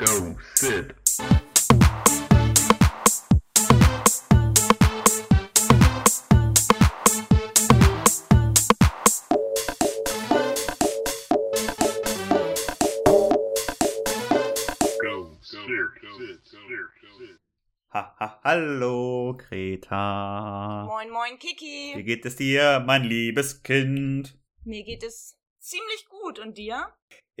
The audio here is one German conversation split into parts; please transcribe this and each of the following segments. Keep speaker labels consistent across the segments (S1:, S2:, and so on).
S1: Go, sit. Go, sit, sit, sit.
S2: Haha, hallo, Greta.
S3: Moin, moin,
S2: Wie
S3: Kiki.
S2: geht es dir, mein liebes Kind?
S3: Mir geht es ziemlich gut. Und dir?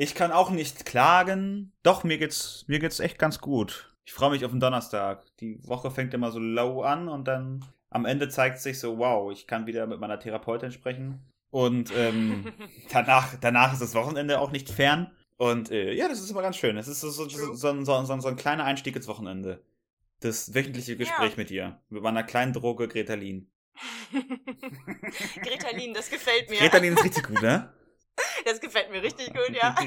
S2: Ich kann auch nicht klagen. Doch, mir geht's, mir geht's echt ganz gut. Ich freue mich auf den Donnerstag. Die Woche fängt immer so low an und dann am Ende zeigt sich so, wow, ich kann wieder mit meiner Therapeutin sprechen. Und ähm, danach, danach ist das Wochenende auch nicht fern. Und äh, ja, das ist immer ganz schön. Es ist so, so, so, so, ein- so ein kleiner Einstieg ins Wochenende. Das wöchentliche Gespräch
S3: Ja.
S2: mit dir. Mit meiner kleinen Droge Gretalin.
S3: Gretalin, das gefällt mir.
S2: Gretalin ist richtig gut, ne?
S3: Das gefällt mir richtig gut, ja.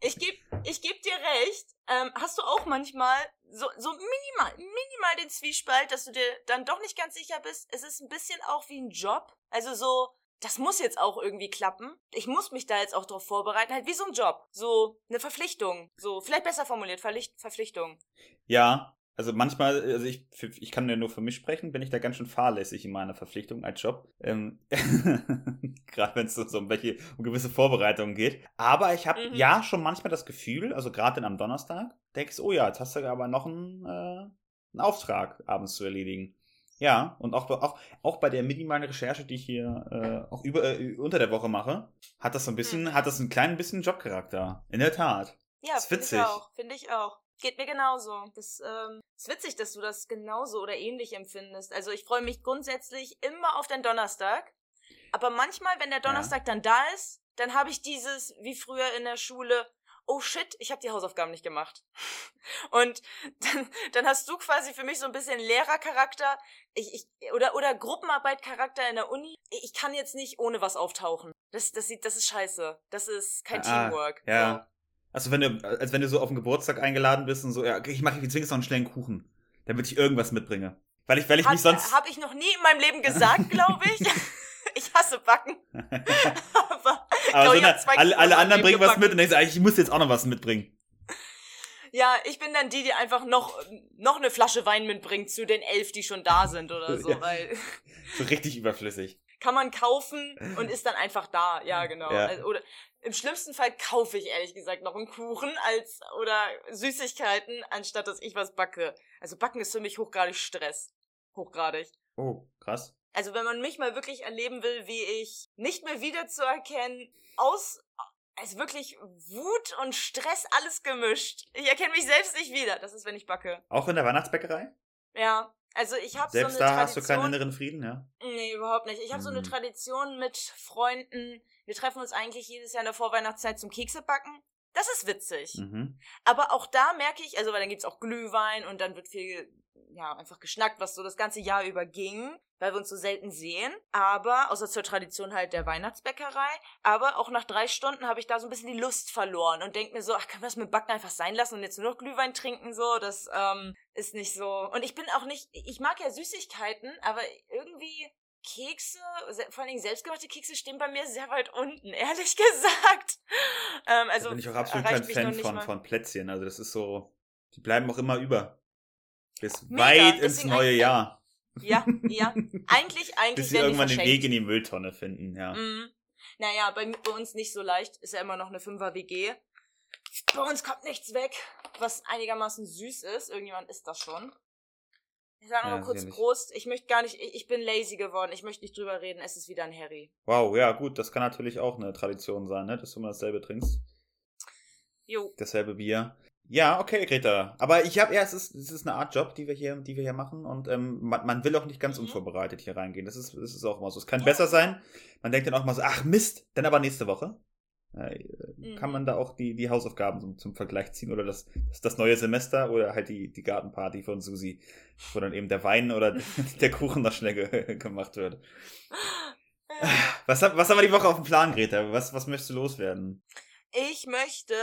S3: Ich geb, ich geb dir recht. Ähm, hast du auch manchmal so, so minimal, minimal den Zwiespalt, dass du dir dann doch nicht ganz sicher bist? Es ist ein bisschen auch wie ein Job. Also so, das muss jetzt auch irgendwie klappen. Ich muss mich da jetzt auch drauf vorbereiten. Halt wie so ein Job. So eine Verpflichtung. So, vielleicht besser formuliert, Verpflichtung.
S2: Ja, also manchmal, also ich, ich kann ja nur für mich sprechen, bin ich da ganz schön fahrlässig in meiner Verpflichtung als Job. Ähm, gerade wenn es so, so um welche um gewisse Vorbereitungen geht. Aber ich habe
S3: Mhm.
S2: ja schon manchmal das Gefühl, also gerade dann am Donnerstag, denkst oh ja, jetzt hast du aber noch einen, äh, einen Auftrag abends zu erledigen. Ja, und auch, auch, auch bei der minimalen Recherche, die ich hier äh, auch über, äh, unter der Woche mache, hat das so ein bisschen,
S3: Mhm.
S2: hat das einen kleinen bisschen Jobcharakter. In der Tat.
S3: Ja, finde ich auch. Finde ich auch. Geht mir genauso. Das ähm, ist witzig, dass du das genauso oder ähnlich empfindest. Also ich freue mich grundsätzlich immer auf den Donnerstag. Aber manchmal, wenn der Donnerstag dann da ist, dann habe ich dieses, wie früher in der Schule, oh shit, ich habe die Hausaufgaben nicht gemacht. Und dann, dann hast du quasi für mich so ein bisschen Lehrercharakter ich, ich, oder, oder Gruppenarbeitcharakter in der Uni. Ich kann jetzt nicht ohne was auftauchen. Das, das, sieht, das ist scheiße. Das ist kein
S2: Ah,
S3: Teamwork.
S2: ja. Also wenn du, als wenn du so auf den Geburtstag eingeladen bist und so, ja, ich mache jetzt wenigstens noch einen schnellen Kuchen, damit ich irgendwas mitbringe. Weil ich, weil ich
S3: Hab,
S2: mich sonst.
S3: Habe ich noch nie in meinem Leben gesagt, glaube ich. ich hasse Backen. Aber,
S2: aber so eine,
S3: zwei
S2: alle, alle anderen bringen was mit und denkst, ich muss jetzt auch noch was mitbringen.
S3: ja, ich bin dann die, die einfach noch, noch eine Flasche Wein mitbringt zu den elf, die schon da sind oder so.
S2: Ja.
S3: Weil
S2: So richtig überflüssig.
S3: kann man kaufen und ist dann einfach da. Ja, genau.
S2: Ja.
S3: Also, oder im schlimmsten Fall kaufe ich ehrlich gesagt noch einen Kuchen als oder Süßigkeiten, anstatt dass ich was backe. Also backen ist für mich hochgradig Stress. Hochgradig.
S2: Oh, krass.
S3: Also wenn man mich mal wirklich erleben will, wie ich nicht mehr wiederzuerkennen, aus, also wirklich Wut und Stress alles gemischt. Ich erkenne mich selbst nicht wieder. Das ist, wenn ich backe.
S2: Auch in der Weihnachtsbäckerei?
S3: Ja, also ich habe so eine
S2: Selbst da hast du
S3: Tradition.
S2: keinen inneren Frieden, ja?
S3: Nee, überhaupt nicht. Ich habe so eine
S2: Mhm.
S3: Tradition mit Freunden. Wir treffen uns eigentlich jedes Jahr in der Vorweihnachtszeit zum Keksebacken. Das ist witzig.
S2: Mhm.
S3: Aber auch da merke ich, also weil dann gibt's auch Glühwein und dann wird viel, ja, einfach geschnackt, was so das ganze Jahr über ging, weil wir uns so selten sehen. Aber, außer zur Tradition halt der Weihnachtsbäckerei, aber auch nach drei Stunden habe ich da so ein bisschen die Lust verloren und denk mir so, ach, können wir das mit Backen einfach sein lassen und jetzt nur noch Glühwein trinken, so, das ähm, ist nicht so. Und ich bin auch nicht, ich mag ja Süßigkeiten, aber irgendwie Kekse, se- vor allen Dingen selbstgemachte Kekse stehen bei mir sehr weit unten, ehrlich gesagt. Ähm, also
S2: da bin ich auch absolut kein Fan von,
S3: mal.
S2: von Plätzchen. Also das ist so, die bleiben auch immer über. Bis
S3: Mega,
S2: weit ins neue Jahr.
S3: Ja, ja. Eigentlich, eigentlich
S2: Bis sie irgendwann den. Weg in die Mülltonne finden, ja.
S3: Mhm. Naja, bei, bei uns nicht so leicht. Ist ja immer noch eine Fünfer-WG. Bei uns kommt nichts weg, was einigermaßen süß ist. Irgendjemand isst das schon. Ich sage
S2: Ja,
S3: noch mal kurz. Prost. Ich möchte gar nicht, ich, ich bin lazy geworden. Ich möchte nicht drüber reden. Es ist wieder ein Harry.
S2: Wow, ja, gut, das kann natürlich auch eine Tradition sein, ne? dass du immer dasselbe trinkst.
S3: Jo.
S2: Dasselbe Bier. Ja, okay, Greta. Aber ich habe ja, es ist, es ist eine Art Job, die wir hier, die wir hier machen. Und ähm, man, man will auch nicht ganz
S3: Mhm.
S2: unvorbereitet hier reingehen. Das ist, das ist auch immer so. Es kann besser sein. Man denkt dann auch mal so, ach Mist, dann aber nächste Woche. Äh, Kann
S3: Mhm.
S2: man da auch die, die Hausaufgaben zum, zum Vergleich ziehen oder das, das, das neue Semester oder halt die, die Gartenparty von Susi, wo dann eben der Wein oder der Kuchen noch schnell ge gemacht wird. Was, hab- was haben wir die Woche auf dem Plan, Greta? Was, was möchtest du loswerden?
S3: Ich möchte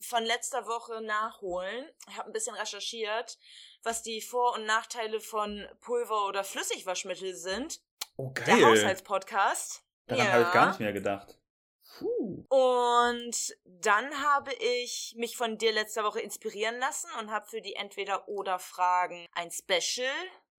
S3: von letzter Woche nachholen. Ich habe ein bisschen recherchiert, was die Vor- und Nachteile von Pulver- oder Flüssigwaschmittel sind.
S2: Oh,
S3: Der Haushaltspodcast.
S2: Daran
S3: ja.
S2: habe ich gar nicht mehr gedacht. Puh.
S3: Und dann habe ich mich von dir letzte Woche inspirieren lassen und habe für die Entweder-Oder-Fragen ein Special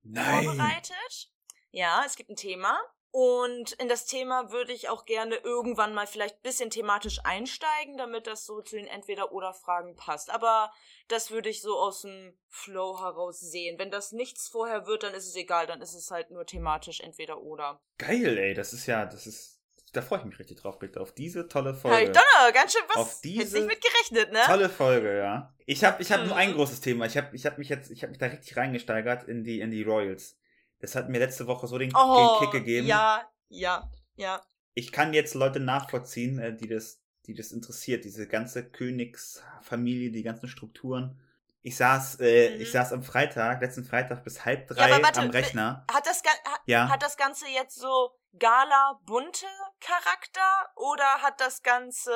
S3: vorbereitet. Ja, es gibt ein Thema. Und in das Thema würde ich auch gerne irgendwann mal vielleicht ein bisschen thematisch einsteigen, damit das so zu den Entweder-Oder-Fragen passt. Aber das würde ich so aus dem Flow heraus sehen. Wenn das nichts vorher wird, dann ist es egal, dann ist es halt nur thematisch Entweder-Oder.
S2: Geil, ey, das ist ja, das ist. Da freue ich mich richtig drauf, bitte, auf diese tolle
S3: Hey,
S2: Folge.
S3: Donner, ganz schön was.
S2: Auf
S3: Hättest
S2: diese
S3: nicht mit gerechnet, ne?
S2: Tolle Folge, ja. Ich habe ich hab nur
S3: Mhm.
S2: ein großes Thema. Ich habe ich hab mich jetzt, ich habe mich da richtig reingesteigert in die, in die Royals. Das hat mir letzte Woche so den,
S3: Oh,
S2: den Kick gegeben.
S3: ja, ja, ja.
S2: Ich kann jetzt Leute nachvollziehen, äh, die das, die das interessiert, diese ganze Königsfamilie, die ganzen Strukturen. Ich saß, äh,
S3: Mhm.
S2: ich saß am Freitag, letzten Freitag bis halb
S3: Ja,
S2: drei
S3: aber warte,
S2: am Rechner.
S3: Hat das, Ga- ha-
S2: Ja.
S3: hat das Ganze jetzt so gala-bunte Charakter oder hat das Ganze.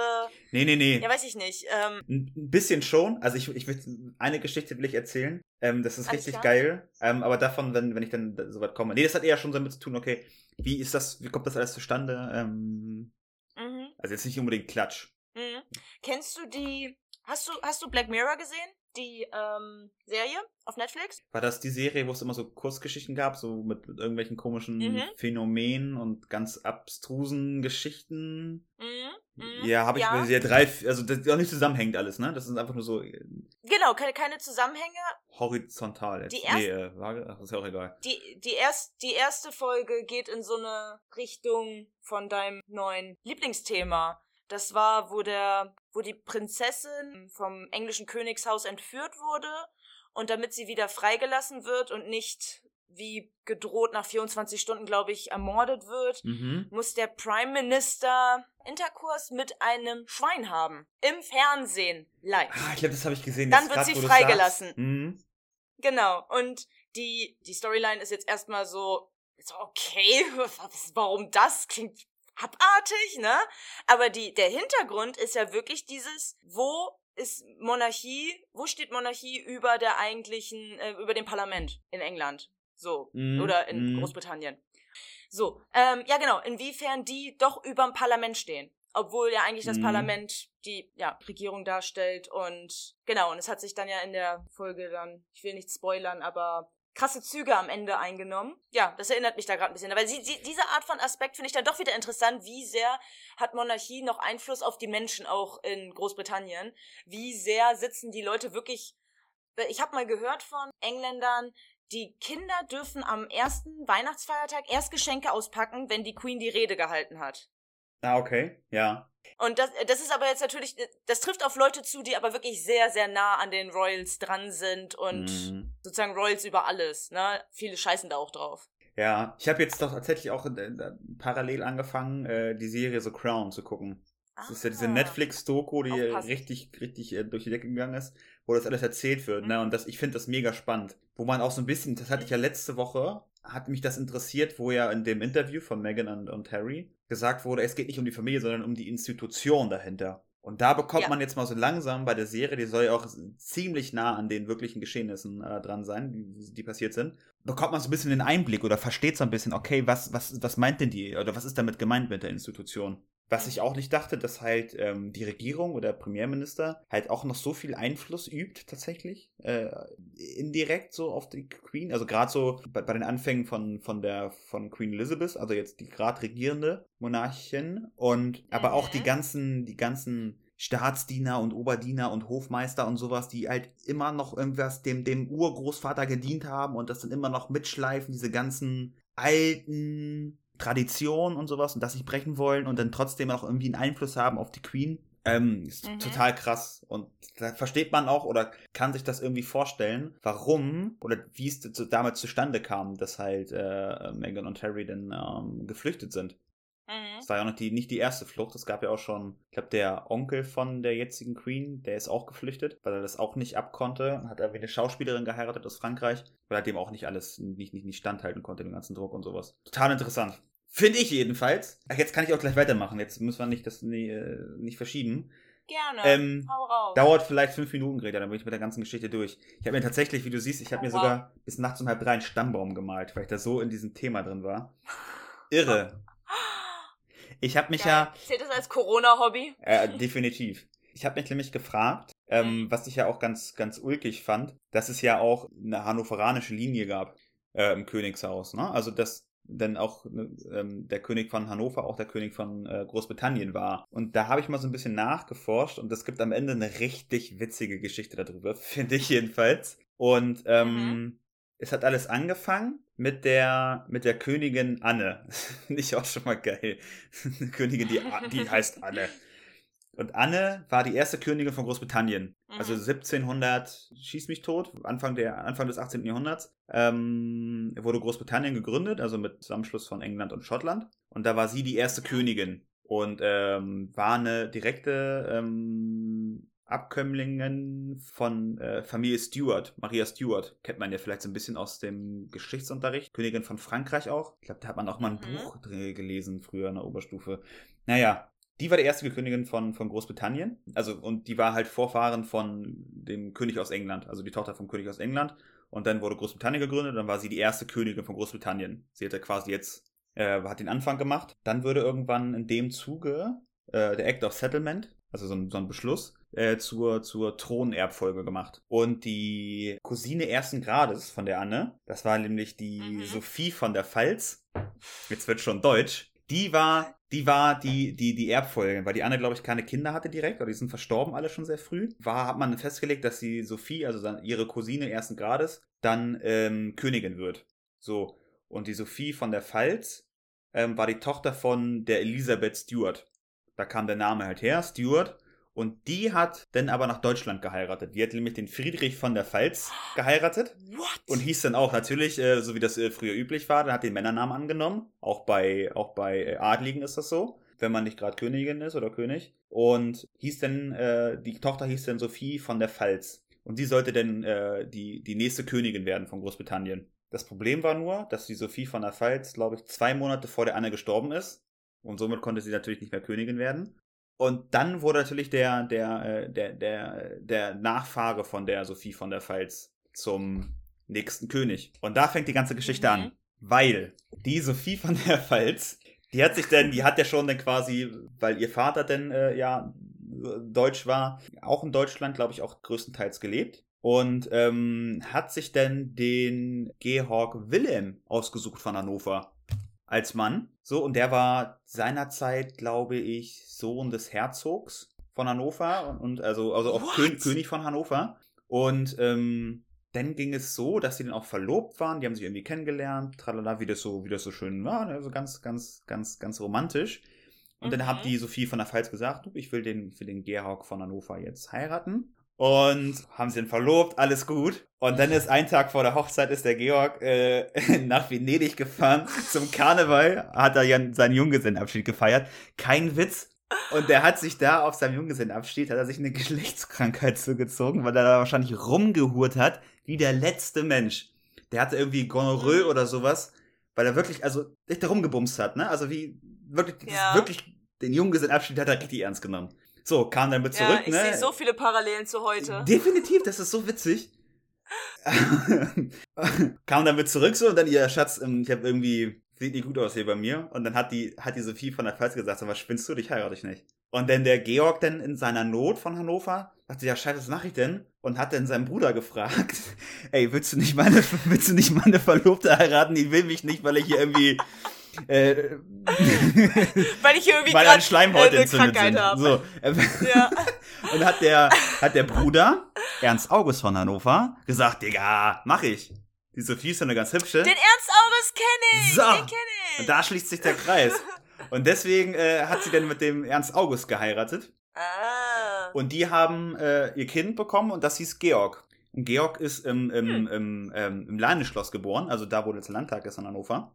S2: Nee, nee, nee.
S3: Ja, weiß ich nicht. Ähm,
S2: Ein bisschen schon. Also ich, ich will eine Geschichte will ich erzählen. Ähm, das ist richtig geil. Ähm, aber davon, wenn, wenn ich dann so weit komme. Nee, das hat eher schon damit zu tun, okay, wie ist das, wie kommt das alles zustande? Ähm,
S3: mhm,
S2: also jetzt nicht unbedingt Klatsch.
S3: mhm. Kennst du die. Hast du, hast du Black Mirror gesehen? Die ähm, Serie auf Netflix?
S2: War das die Serie, wo es immer so Kurzgeschichten gab, so mit, mit irgendwelchen komischen
S3: Mhm.
S2: Phänomenen und ganz abstrusen Geschichten?
S3: Mhm. Mhm.
S2: Ja, habe ich
S3: ja.
S2: ja. drei, also das ist auch nicht zusammenhängt alles, ne? Das ist einfach nur so äh,
S3: Genau, keine, keine Zusammenhänge.
S2: horizontal jetzt.
S3: Die
S2: nee, äh, ach, ist ja auch egal.
S3: Die, die, erst, die erste Folge geht in so eine Richtung von deinem neuen Lieblingsthema. Das war, wo der, wo die Prinzessin vom englischen Königshaus entführt wurde und damit sie wieder freigelassen wird und nicht wie gedroht nach 24 Stunden, glaube ich, ermordet wird,
S2: Mhm.
S3: muss der Prime Minister Interkurs mit einem Schwein haben. Im Fernsehen. Live.
S2: Ah, ich glaube, das habe ich gesehen.
S3: Dann wird
S2: grad,
S3: sie freigelassen.
S2: Mhm.
S3: Genau. Und die, die Storyline ist jetzt erstmal so, so, okay, was- warum das? Klingt abartig, ne? Aber die, der Hintergrund ist ja wirklich dieses, wo ist Monarchie, wo steht Monarchie über der eigentlichen, äh, über dem Parlament in England? So.
S2: Mhm,
S3: Oder in
S2: mhm.
S3: Großbritannien. So, ähm, ja genau, inwiefern die doch überm Parlament stehen. Obwohl ja eigentlich das
S2: Mhm.
S3: Parlament die ja, Regierung darstellt und genau, und es hat sich dann ja in der Folge dann, ich will nicht spoilern, aber krasse Züge am Ende eingenommen. Ja, das erinnert mich da gerade ein bisschen. Aber sie, sie, diese Art von Aspekt finde ich dann doch wieder interessant. Wie sehr hat Monarchie noch Einfluss auf die Menschen auch in Großbritannien? Wie sehr sitzen die Leute wirklich. Ich habe mal gehört von Engländern, die Kinder dürfen am ersten Weihnachtsfeiertag erst Geschenke auspacken, wenn die Queen die Rede gehalten hat.
S2: Ah, okay. Ja.
S3: Und das, das ist aber jetzt natürlich, das trifft auf Leute zu, die aber wirklich sehr, sehr nah an den Royals dran sind und
S2: Mhm.
S3: sozusagen Royals über alles, ne? Viele scheißen da auch drauf.
S2: Ja, ich habe jetzt doch tatsächlich auch äh, äh, parallel angefangen, äh, die Serie The Crown zu gucken. Das ist ja diese
S3: Ah.
S2: Netflix-Doku, die richtig, richtig äh, durch die Decke gegangen ist, wo das alles erzählt wird. Ne?
S3: Mhm.
S2: Und das, ich finde das mega spannend. Wo man auch so ein bisschen, das hatte ich ja letzte Woche, hat mich das interessiert, wo ja in dem Interview von Meghan und, und Harry gesagt wurde, es geht nicht um die Familie, sondern um die Institution dahinter. Und da bekommt
S3: Ja.
S2: man jetzt mal so langsam bei der Serie, die soll ja auch ziemlich nah an den wirklichen Geschehnissen äh, dran sein, die, die passiert sind, bekommt man so ein bisschen den Einblick oder versteht so ein bisschen, okay, was, was, was meint denn die, oder was ist damit gemeint mit der Institution? Was ich auch nicht dachte, dass halt ähm, die Regierung oder Premierminister halt auch noch so viel Einfluss übt, tatsächlich, äh, indirekt so auf die Queen. Also gerade so bei, bei den Anfängen von, von der von Queen Elizabeth, also jetzt die gerade regierende Monarchin und aber auch die
S3: Mhm.
S2: ganzen, die ganzen Staatsdiener und Oberdiener und Hofmeister und sowas, die halt immer noch irgendwas dem, dem Urgroßvater gedient haben und das dann immer noch mitschleifen, diese ganzen alten Traditionen und sowas und das nicht brechen wollen und dann trotzdem auch irgendwie einen Einfluss haben auf die Queen. Ähm, ist
S3: Mhm.
S2: total krass. Und da versteht man auch oder kann sich das irgendwie vorstellen, warum oder wie es damals zustande kam, dass halt äh, Meghan und Harry dann ähm, geflüchtet sind.
S3: Mhm.
S2: Das war ja auch noch die, nicht die erste Flucht. Es gab ja auch schon, ich glaube, der Onkel von der jetzigen Queen, der ist auch geflüchtet, weil er das auch nicht abkonnte. Hat irgendwie eine Schauspielerin geheiratet aus Frankreich, weil er dem auch nicht alles, nicht, nicht, nicht standhalten konnte, den ganzen Druck und sowas. Total interessant. Finde ich jedenfalls. Ach, jetzt kann ich auch gleich weitermachen. Jetzt müssen wir nicht das nie, äh, nicht verschieben.
S3: Gerne.
S2: Ähm,
S3: Hau raus.
S2: Dauert vielleicht fünf Minuten, Greta, dann bin ich mit der ganzen Geschichte durch. Ich habe mir tatsächlich, wie du siehst, ich habe mir
S3: Oh, wow.
S2: sogar bis nachts um halb drei einen Stammbaum gemalt, weil ich da so in diesem Thema drin war. Irre. Ich habe mich
S3: Geil.
S2: ja
S3: Zählt das als Corona-Hobby?
S2: Äh, definitiv. Ich habe mich nämlich gefragt, ähm, was ich ja auch ganz, ganz ulkig fand, dass es ja auch eine hannoveranische Linie gab äh, im Königshaus. Ne? Also, dass dann auch ne, ähm, der König von Hannover auch der König von äh, Großbritannien war. Und da habe ich mal so ein bisschen nachgeforscht und es gibt am Ende eine richtig witzige Geschichte darüber, finde ich jedenfalls. Und ähm, es hat alles angefangen mit der, mit der Königin Anne. Ich auch schon mal geil. Eine Königin, die, die heißt Anne. Und Anne war die erste Königin von Großbritannien. Also
S3: Mhm.
S2: 1700, schieß mich tot, Anfang, der, Anfang des 18. Jahrhunderts, ähm, wurde Großbritannien gegründet, also mit Zusammenschluss von England und Schottland. Und da war sie die erste Königin und ähm, war eine direkte ähm, Abkömmlingen von äh, Familie Stuart, Maria Stuart, kennt man ja vielleicht so ein bisschen aus dem Geschichtsunterricht. Königin von Frankreich auch. Ich glaube, da hat man auch mal ein
S3: Mhm.
S2: Buch drin gelesen, früher in der Oberstufe. Naja, die war die erste Königin von, von Großbritannien. Also, und die war halt Vorfahren von dem König aus England, also die Tochter vom König aus England. Und dann wurde Großbritannien gegründet, und dann war sie die erste Königin von Großbritannien. Sie hatte quasi jetzt, äh, hat den Anfang gemacht. Dann würde irgendwann in dem Zuge äh, der Act of Settlement, also so ein, so ein Beschluss, äh, zur, zur Thronerbfolge gemacht. Und die Cousine ersten Grades von der Anne, das war nämlich die
S3: Mhm.
S2: Sophie von der Pfalz, jetzt wird schon deutsch, die war, die war die, die, die Erbfolgerin, weil die Anne, glaube ich, keine Kinder hatte direkt, oder die sind verstorben alle schon sehr früh. War, hat man festgelegt, dass die Sophie, also ihre Cousine ersten Grades, dann ähm, Königin wird. So. Und die Sophie von der Pfalz ähm, war die Tochter von der Elisabeth Stuart. Da kam der Name halt her, Stuart. Und die hat dann aber nach Deutschland geheiratet. Die hat nämlich den Friedrich von der Pfalz geheiratet.
S3: What?
S2: Und hieß dann auch natürlich, äh, so wie das äh, früher üblich war, dann hat den Männernamen angenommen. Auch bei, auch bei äh, Adligen ist das so, wenn man nicht gerade Königin ist oder König. Und hieß dann, äh, die Tochter hieß dann Sophie von der Pfalz. Und sie sollte dann äh, die, die nächste Königin werden von Großbritannien. Das Problem war nur, dass die Sophie von der Pfalz, glaube ich, zwei Monate vor der Anne gestorben ist. Und somit konnte sie natürlich nicht mehr Königin werden. Und dann wurde natürlich der, der, äh, der, der, der Nachfahre von der Sophie von der Pfalz zum nächsten König. Und da fängt die ganze Geschichte
S3: Mhm.
S2: an. Weil die Sophie von der Pfalz, die hat sich denn, die hat ja schon dann quasi, weil ihr Vater denn äh, ja deutsch war, auch in Deutschland, glaube ich, auch größtenteils gelebt. Und ähm, hat sich dann den Georg Wilhelm ausgesucht von Hannover als Mann. So, und der war seinerzeit, glaube ich, Sohn des Herzogs von Hannover und, also, also auch? Kön König von Hannover. Und ähm, dann ging es so, dass sie dann auch verlobt waren, die haben sich irgendwie kennengelernt, tralala, wie das so, wie das so schön war, also ganz, ganz, ganz, ganz romantisch. Und dann
S3: Mhm.
S2: hat die Sophie von der Pfalz gesagt, ich will den, für den Georg von Hannover jetzt heiraten. Und haben sie dann verlobt, alles gut. Und dann ist ein Tag vor der Hochzeit ist der Georg äh, nach Venedig gefahren zum Karneval, hat er ja seinen Junggesellenabschied gefeiert. Kein Witz. Und der hat sich da auf seinem Junggesellenabschied, hat er sich eine Geschlechtskrankheit zugezogen, weil er da wahrscheinlich rumgehurt hat, wie der letzte Mensch. Der hatte irgendwie Gonorrhoe
S3: Mhm.
S2: oder sowas, weil er wirklich, also, echt da rumgebumst hat, ne? Also wie, wirklich,
S3: Ja.
S2: wirklich, den Junggesellenabschied hat er richtig ernst genommen. So, kam dann mit
S3: ja,
S2: zurück,
S3: ich
S2: ne?
S3: sehe so viele Parallelen zu heute.
S2: Definitiv, das ist so witzig. Kam damit zurück so und dann ihr Schatz, ähm, ich habe irgendwie, sieht nicht gut aus hier bei mir. Und dann hat die, hat die Sophie von der Pfalz gesagt, so, was spinnst du, dich heirate ich nicht. Und dann der Georg dann in seiner Not von Hannover, dachte, ja scheiße, was mache ich denn? Und hat dann seinen Bruder gefragt, ey, willst du nicht meine, willst du nicht meine Verlobte heiraten? Die will mich nicht, weil ich hier irgendwie, äh,
S3: Weil ich hier irgendwie
S2: weil
S3: gerade
S2: an Schleimhaut
S3: eine
S2: entzündet sind.
S3: habe.
S2: So.
S3: Ja.
S2: Und hat der, hat der Bruder, Ernst August von Hannover, gesagt, Digga, mach ich. Die Sophie ist ja eine ganz hübsche.
S3: Den Ernst August kenne ich.
S2: So.
S3: Den kenne ich.
S2: Und da schließt sich der Kreis. Und deswegen äh, hat sie dann mit dem Ernst August geheiratet.
S3: ah.
S2: Und die haben äh, ihr Kind bekommen und das hieß Georg. Und Georg ist im, im,
S3: Hm.
S2: im, ähm, im Leineschloss geboren, also da, wo jetzt der Landtag ist in Hannover.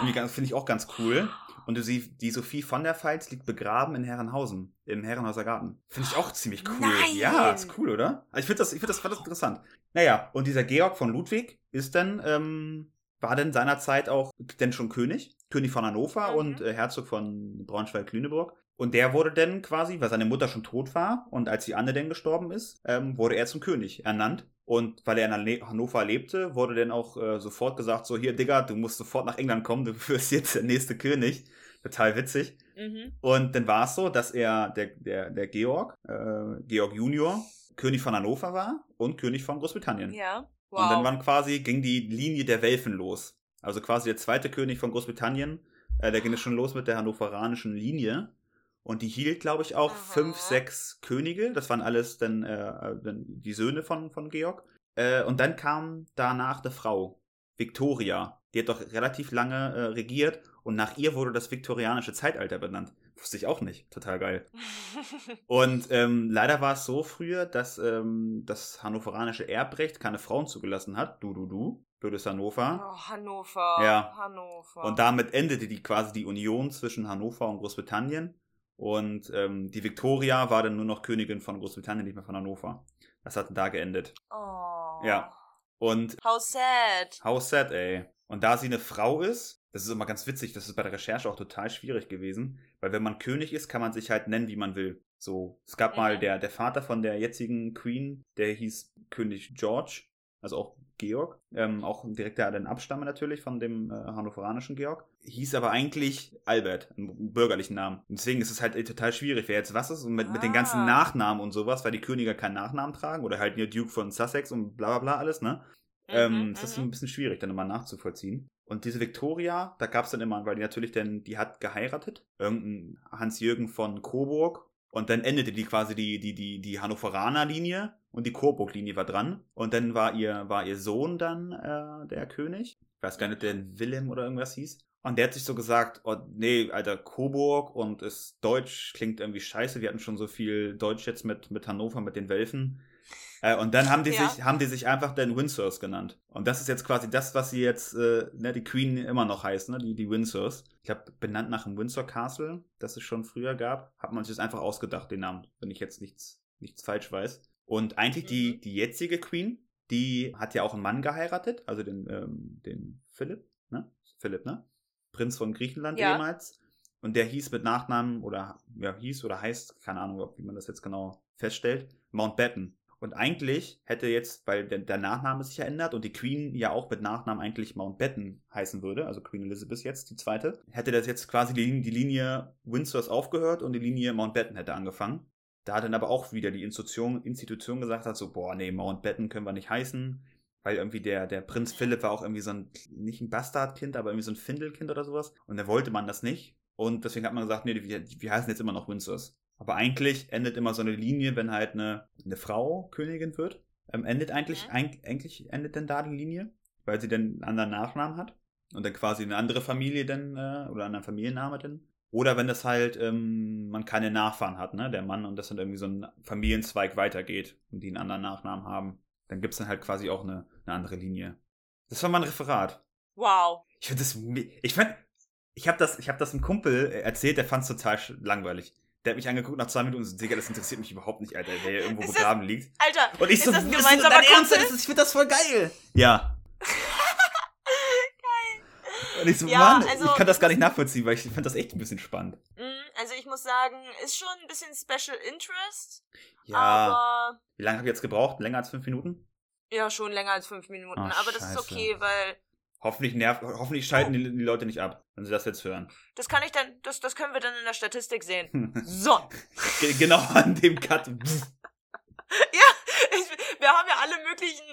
S2: Irgendwie ganz- Finde ich auch ganz cool. Und du siehst, die Sophie von der Pfalz liegt begraben in Herrenhausen, im Herrenhauser Garten. Finde ich auch ziemlich cool.
S3: Nein!
S2: Ja, ist cool, oder? Also ich finde das, ich find das, das interessant. Naja, und dieser Georg von Ludwig ist dann, ähm, war dann seinerzeit auch denn schon König. König von Hannover
S3: Mhm.
S2: und äh, Herzog von Braunschweig-Lüneburg. Und der wurde dann quasi, weil seine Mutter schon tot war und als die Anne dann gestorben ist, ähm, wurde er zum König ernannt. Und weil er in Hannover lebte, wurde dann auch äh, sofort gesagt, so hier, Digga, du musst sofort nach England kommen, du wirst jetzt der nächste König. Total witzig.
S3: Mhm.
S2: Und dann war es so, dass er, der, der, der Georg, äh, Georg Junior, König von Hannover war und König von Großbritannien.
S3: Ja. Wow.
S2: Und dann waren quasi, ging die Linie der Welfen los. Also quasi der zweite König von Großbritannien, äh, der ging es schon los mit der hannoveranischen Linie. Und die hielt, glaube ich, auch
S3: Aha.
S2: fünf, sechs Könige. Das waren alles dann, äh, äh, die Söhne von, von Georg. Äh, und dann kam danach eine Frau, Victoria. Die hat doch relativ lange äh, regiert und nach ihr wurde das viktorianische Zeitalter benannt. Wusste ich auch nicht. Total geil. Und ähm, leider war es so früher, dass ähm, das hannoveranische Erbrecht keine Frauen zugelassen hat. Du, du, du. Blödes Hannover.
S3: oh, Hannover.
S2: Ja.
S3: Hannover.
S2: Und damit endete die quasi die Union zwischen Hannover und Großbritannien. Und ähm, die Victoria war dann nur noch Königin von Großbritannien, nicht mehr von Hannover. Das hat da geendet.
S3: Oh.
S2: Ja. Und
S3: How sad.
S2: how sad, ey. Und da sie eine Frau ist, das ist immer ganz witzig, das ist bei der Recherche auch total schwierig gewesen, weil wenn man König ist, kann man sich halt nennen, wie man will. So, es gab mal
S3: Mhm.
S2: der, der Vater von der jetzigen Queen, der hieß König George, also auch Georg, ähm, auch ein direkter den Abstamme natürlich von dem äh, hannoveranischen Georg, hieß aber eigentlich Albert, einen bürgerlichen Namen. Und deswegen ist es halt äh, total schwierig, wer jetzt was ist und mit, mit den ganzen
S3: Ah.
S2: Nachnamen und sowas, weil die Könige keinen Nachnamen tragen oder halt nur Duke von Sussex und bla bla bla alles, ne? ähm,
S3: Mhm,
S2: das ist
S3: mhm.
S2: ein bisschen schwierig, dann immer nachzuvollziehen. Und diese Victoria, da gab es dann immer, weil die natürlich dann, die hat geheiratet, irgendein Hans-Jürgen von Coburg. Und dann endete die quasi die, die, die, die Hannoveraner-Linie und die Coburg-Linie war dran. Und dann war ihr, war ihr Sohn dann äh, der König. Ich weiß gar nicht, der Willem oder irgendwas hieß. Und der hat sich so gesagt, oh nee, Alter, Coburg und ist Deutsch klingt irgendwie scheiße. Wir hatten schon so viel Deutsch jetzt mit, mit Hannover, mit den Welfen. Äh, und dann haben die,
S3: Ja.
S2: sich, haben die sich einfach dann Windsors genannt. Und das ist jetzt quasi das, was sie jetzt, äh, ne, die Queen immer noch heißt, ne, die, die Windsors. Ich glaube, benannt nach dem Windsor Castle, das es schon früher gab, hat man sich das einfach ausgedacht, den Namen, wenn ich jetzt nichts, nichts falsch weiß. Und eigentlich die,
S3: Mhm.
S2: die jetzige Queen, die hat ja auch einen Mann geheiratet, also den, ähm, den Philipp, ne? Philipp, ne? Prinz von Griechenland
S3: Ja.
S2: ehemals. Und der hieß mit Nachnamen oder ja, hieß oder heißt, keine Ahnung, wie man das jetzt genau feststellt, Mountbatten. Und eigentlich hätte jetzt, weil der, der Nachname sich ja ändert und die Queen ja auch mit Nachnamen eigentlich Mountbatten heißen würde, also Queen Elizabeth jetzt, die zweite, hätte das jetzt quasi die, die Linie Windsors aufgehört und die Linie Mountbatten hätte angefangen. Da dann aber auch wieder die Institution, Institution gesagt hat, so, boah, nee, Mountbatten können wir nicht heißen, weil irgendwie der, der Prinz Philipp war auch irgendwie so ein, nicht ein Bastardkind, aber irgendwie so ein Findelkind oder sowas. Und da wollte man das nicht. Und deswegen hat man gesagt, nee, wir, wir heißen jetzt immer noch Windsors. Aber eigentlich endet immer so eine Linie, wenn halt eine, eine Frau Königin wird. Ähm, endet eigentlich,
S3: Mhm.
S2: eig- eigentlich endet denn da die Linie, weil sie dann einen anderen Nachnamen hat. Und dann quasi eine andere Familie dann, äh, oder einen anderen Familienname dann. Oder wenn das halt, ähm, man keine Nachfahren hat, ne, der Mann, und das dann irgendwie so ein Familienzweig weitergeht und die einen anderen Nachnamen haben. Dann gibt's dann halt quasi auch eine, eine andere Linie. Das war mein Referat.
S3: Wow.
S2: Ich finde das, ich fand, ich habe das, ich habe das einem Kumpel äh, erzählt, der fand es total langweilig. Der hat mich angeguckt nach zwei Minuten und so, Digga, das interessiert mich überhaupt nicht, Alter, der hier irgendwo begraben liegt.
S3: Alter,
S2: Und ich
S3: ist
S2: so,
S3: das ein gemeinsamer
S2: Ernst? Das ist- Ich finde das voll geil. Ja. Und ich so,
S3: Ja,
S2: Mann,
S3: also-
S2: ich kann das gar nicht nachvollziehen, weil ich finde das echt ein bisschen spannend.
S3: Mm, also ich muss sagen, ist schon ein bisschen Special Interest,
S2: Ja.
S3: aber
S2: Wie lange habe ich jetzt gebraucht? Länger als fünf Minuten?
S3: ja, schon länger als fünf Minuten.
S2: Ach,
S3: aber das ist okay, weil
S2: Hoffentlich nervt, hoffentlich schalten die, die Leute nicht ab, wenn sie das jetzt hören.
S3: das kann ich dann, das, das können wir dann in der Statistik sehen. So.
S2: Ge- genau an dem Cut.
S3: Wir haben ja alle möglichen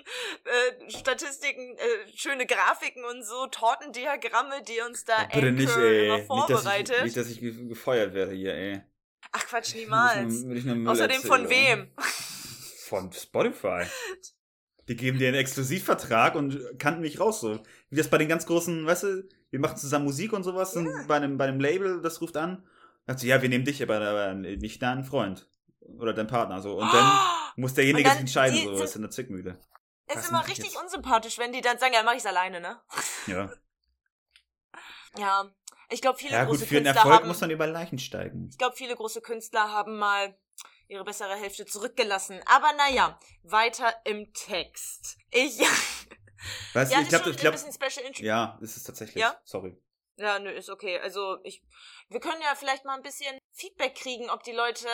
S3: äh, Statistiken, äh, schöne Grafiken und so, Tortendiagramme, die uns da
S2: Oh, Bitte nicht, ey.
S3: immer
S2: Nicht dass, ich,
S3: vorbereitet.
S2: nicht, dass ich ge- gefeuert werde hier, ey.
S3: Ach Quatsch,
S2: Will ich
S3: niemals.
S2: will ich
S3: Außerdem von
S2: erzählen.
S3: wem?
S2: Von Spotify. Die geben dir einen Exklusivvertrag und kannten mich raus so. Wie das bei den ganz großen, weißt du, wir machen zusammen Musik und sowas und bei einem, bei einem Label, das ruft an. Sagt sie, ja, wir nehmen dich, aber, aber nicht deinen Freund. Oder deinen Partner. So. Und dann muss derjenige sich entscheiden,
S3: die
S2: so, was in der Zwickmühle.
S3: ist
S2: was
S3: immer richtig unsympathisch, wenn die dann sagen, ja, mach ich's alleine, ne?
S2: Ja.
S3: Ja, ich glaube, viele
S2: Ja, gut,
S3: große
S2: für einen
S3: Künstler
S2: Erfolg
S3: haben,
S2: muss man über Leichen steigen.
S3: ich glaube, viele große Künstler haben mal ihre bessere Hälfte zurückgelassen. Aber naja, weiter im Text. Ich,
S2: Weißt
S3: ja,
S2: du,
S3: das
S2: ich glaube,
S3: ist
S2: ich glaube, ja, ist es tatsächlich.
S3: Ja?
S2: Sorry.
S3: Ja, nö, ist okay. Also ich, wir können ja vielleicht mal ein bisschen Feedback kriegen, ob die Leute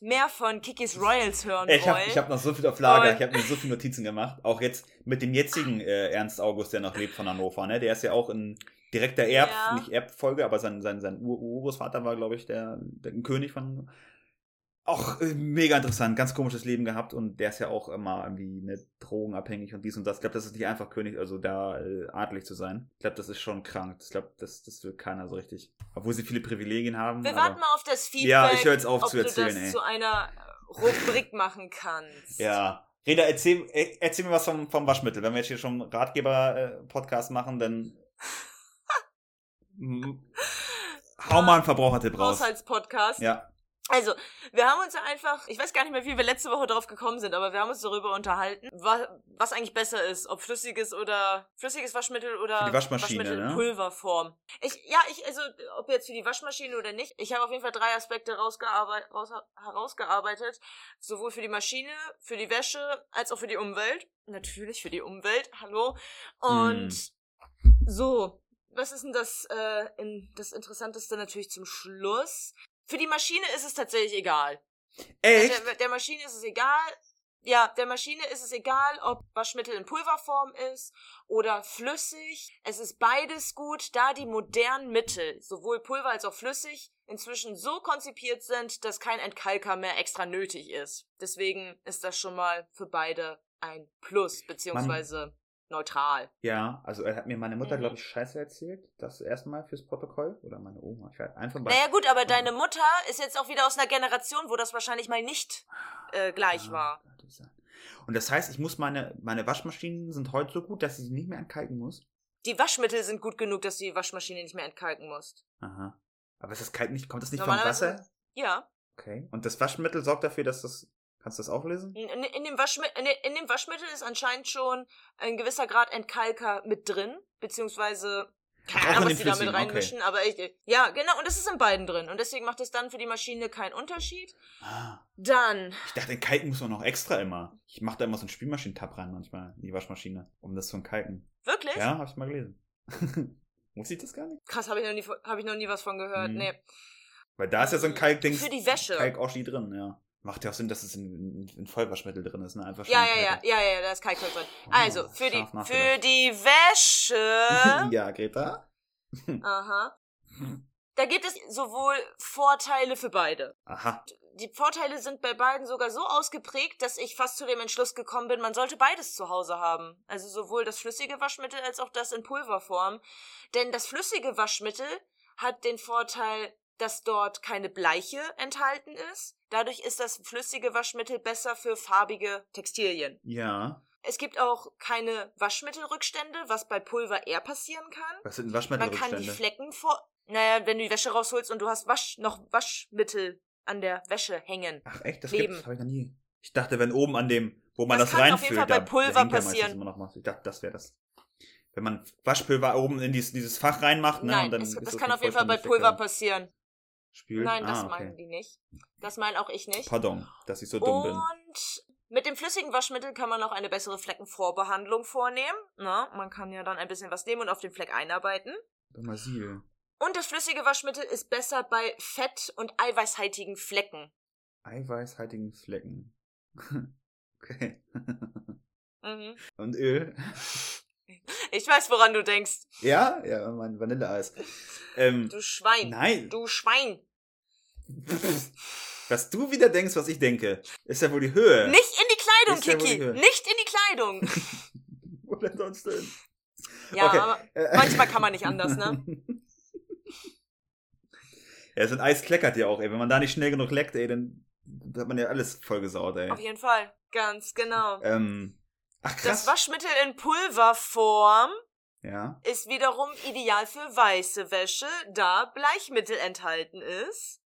S3: mehr von Kikis Royals hören
S2: Ich habe
S3: wollen.
S2: ich hab noch so viel auf Lager,
S3: Und-
S2: ich habe mir so viele Notizen gemacht. Auch jetzt mit dem jetzigen äh, Ernst August, der noch lebt von Hannover, ne? Der ist ja auch in, direkter Erb,
S3: Ja.
S2: nicht Erbfolge, aber sein, sein, sein Ur Urgroßvater war, glaube ich, der, der König von. Auch äh, mega interessant, ganz komisches Leben gehabt und der ist ja auch immer irgendwie ne, drogenabhängig und dies und das. Ich glaube, das ist nicht einfach König, also da äh, adelig zu sein. Ich glaube, das ist schon krank. Ich glaube, das, das will keiner so richtig. Obwohl sie viele Privilegien haben.
S3: Wir
S2: aber-
S3: warten mal auf das Feedback,
S2: Ja, ich höre jetzt auf
S3: ob
S2: zu
S3: du
S2: erzählen,
S3: das
S2: ey.
S3: zu einer Rubrik machen kannst.
S2: Ja. Reda, erzähl, äh, erzähl mir was vom, vom Waschmittel. Wenn wir jetzt hier schon Ratgeber-Podcast machen, dann. Hau mal einen Verbrauchertipp raus.
S3: Haushaltspodcast.
S2: Ja.
S3: Also, wir haben uns einfach, ich weiß gar nicht mehr, wie wir letzte Woche drauf gekommen sind, aber wir haben uns darüber unterhalten, was, was eigentlich besser ist, ob flüssiges oder flüssiges Waschmittel oder
S2: Für die Waschmaschine,
S3: Waschmittel in
S2: ne?
S3: Pulverform. Ich, ja, ich, also, ob jetzt für die Waschmaschine oder nicht, ich habe auf jeden Fall drei Aspekte rausgearbeit, raus, herausgearbeitet, sowohl für die Maschine, für die Wäsche, als auch für die Umwelt. Natürlich für die Umwelt, hallo. Und
S2: Hm.
S3: so, was ist denn das, äh, in, das Interessanteste natürlich zum Schluss? Für die Maschine ist es tatsächlich egal.
S2: Echt?
S3: Der, der Maschine ist es egal. Ja, der Maschine ist es egal, ob Waschmittel in Pulverform ist oder flüssig. Es ist beides gut, da die modernen Mittel, sowohl Pulver als auch flüssig, inzwischen so konzipiert sind, dass kein Entkalker mehr extra nötig ist. Deswegen ist das schon mal für beide ein Plus, beziehungsweise neutral.
S2: Ja, also er hat mir meine Mutter,
S3: Mhm.
S2: glaube ich, scheiße erzählt. Das erstmal fürs Protokoll. Oder meine Oma. Ich weiß einfach bei.
S3: Naja gut, aber deine Mutter ist jetzt auch wieder aus einer Generation, wo das wahrscheinlich mal nicht äh, gleich
S2: Ah,
S3: war.
S2: Und das heißt, ich muss meine, meine Waschmaschinen sind heute so gut, dass ich sie nicht mehr entkalken muss.
S3: Die Waschmittel sind gut genug, dass du die Waschmaschine nicht mehr entkalken musst.
S2: Aha. Aber ist das kalt nicht, kommt das nicht vom Wasser?
S3: Ja.
S2: Okay. Und das Waschmittel sorgt dafür, dass das. Kannst du das auch lesen?
S3: In, in, in, dem in, de- in dem Waschmittel ist anscheinend schon ein gewisser Grad Entkalker mit drin, beziehungsweise keine
S2: Auch in
S3: Ahnung,
S2: den
S3: was die da mit
S2: flüssigen,
S3: reinmischen, aber ich, ja, genau, und das ist in beiden drin. Und deswegen macht es dann für die Maschine keinen Unterschied.
S2: Ah.
S3: Dann,
S2: Ich dachte, entkalken muss man noch extra immer. Ich mache da immer so einen Spülmaschinentab rein manchmal in die Waschmaschine, um das zu entkalken.
S3: wirklich?
S2: Ja, habe ich mal gelesen. muss ich das gar nicht?
S3: Krass, habe ich, noch nie hab ich noch nie was von gehört.
S2: Mhm.
S3: Nee.
S2: Weil da ist ja so ein Kalkding.
S3: Für die Wäsche.
S2: Kalkoschi drin, ja. Macht ja auch Sinn, dass es in, in, Vollwaschmittel drin ist, ne? Einfach
S3: Ja, ja, ja, ja, ja, da ist Kalkzeug drin.
S2: Oh,
S3: Also, für die, für die Wäsche.
S2: ja, Greta?
S3: Aha. Da gibt es sowohl Vorteile für beide.
S2: Aha.
S3: Die Vorteile sind bei beiden sogar so ausgeprägt, dass ich fast zu dem Entschluss gekommen bin, man sollte beides zu Hause haben. Also sowohl das flüssige Waschmittel als auch das in Pulverform. Denn das flüssige Waschmittel hat den Vorteil, dass dort keine Bleiche enthalten ist. Dadurch ist das flüssige Waschmittel besser für farbige Textilien.
S2: Ja.
S3: Es gibt auch keine Waschmittelrückstände, was bei Pulver eher passieren kann.
S2: Was sind
S3: Man kann die
S2: Waschmittelrückstände?
S3: Flecken vor. Naja, wenn du die Wäsche rausholst und du hast Wasch, noch Waschmittel an der Wäsche hängen.
S2: Ach echt, das gibt's? Habe ich noch nie. Ich dachte, wenn oben an dem, wo man
S3: Das
S2: das,
S3: kann auf jeden
S2: reinfüllt,
S3: Fall bei Pulver
S2: da
S3: passieren.
S2: Noch. Ich dachte, das wäre das. Wenn man Waschpulver oben in dieses, dieses Fach reinmacht, ne?
S3: Nein,
S2: dann
S3: es, das
S2: das
S3: kann auf jeden Fall bei Pulver passieren.
S2: Spült?
S3: Nein, das
S2: ah, okay.
S3: meinen die nicht. Das meine auch ich nicht.
S2: Pardon, dass ich so dumm bin.
S3: Und mit dem flüssigen Waschmittel kann man auch eine bessere Fleckenvorbehandlung vornehmen. Na, man kann ja dann ein bisschen was nehmen und auf den Fleck einarbeiten.
S2: Masil.
S3: Und das flüssige Waschmittel ist besser bei fett- und eiweißhaltigen Flecken.
S2: Eiweißhaltigen Flecken. okay.
S3: Mhm.
S2: Und Öl?
S3: Ich weiß, woran du denkst.
S2: Ja? Ja, mein Vanilleeis. Ähm,
S3: Du Schwein.
S2: nein.
S3: Du Schwein.
S2: Was du wieder denkst, was ich denke, ist ja wohl die Höhe.
S3: Nicht in die Kleidung,
S2: ja
S3: Kiki.
S2: die.
S3: Nicht in die Kleidung.
S2: Wo denn sonst denn?
S3: Ja,
S2: Okay.
S3: aber
S2: Äh,
S3: manchmal kann man nicht anders, ne?
S2: Ja, so ein Eis kleckert ja auch, ey. Wenn man da nicht schnell genug leckt, ey, dann hat man ja alles vollgesaut, ey.
S3: Auf jeden Fall. Ganz genau.
S2: Ähm, ach krass.
S3: Das Waschmittel in Pulverform
S2: ja.
S3: ist wiederum ideal für weiße Wäsche, da Bleichmittel enthalten ist.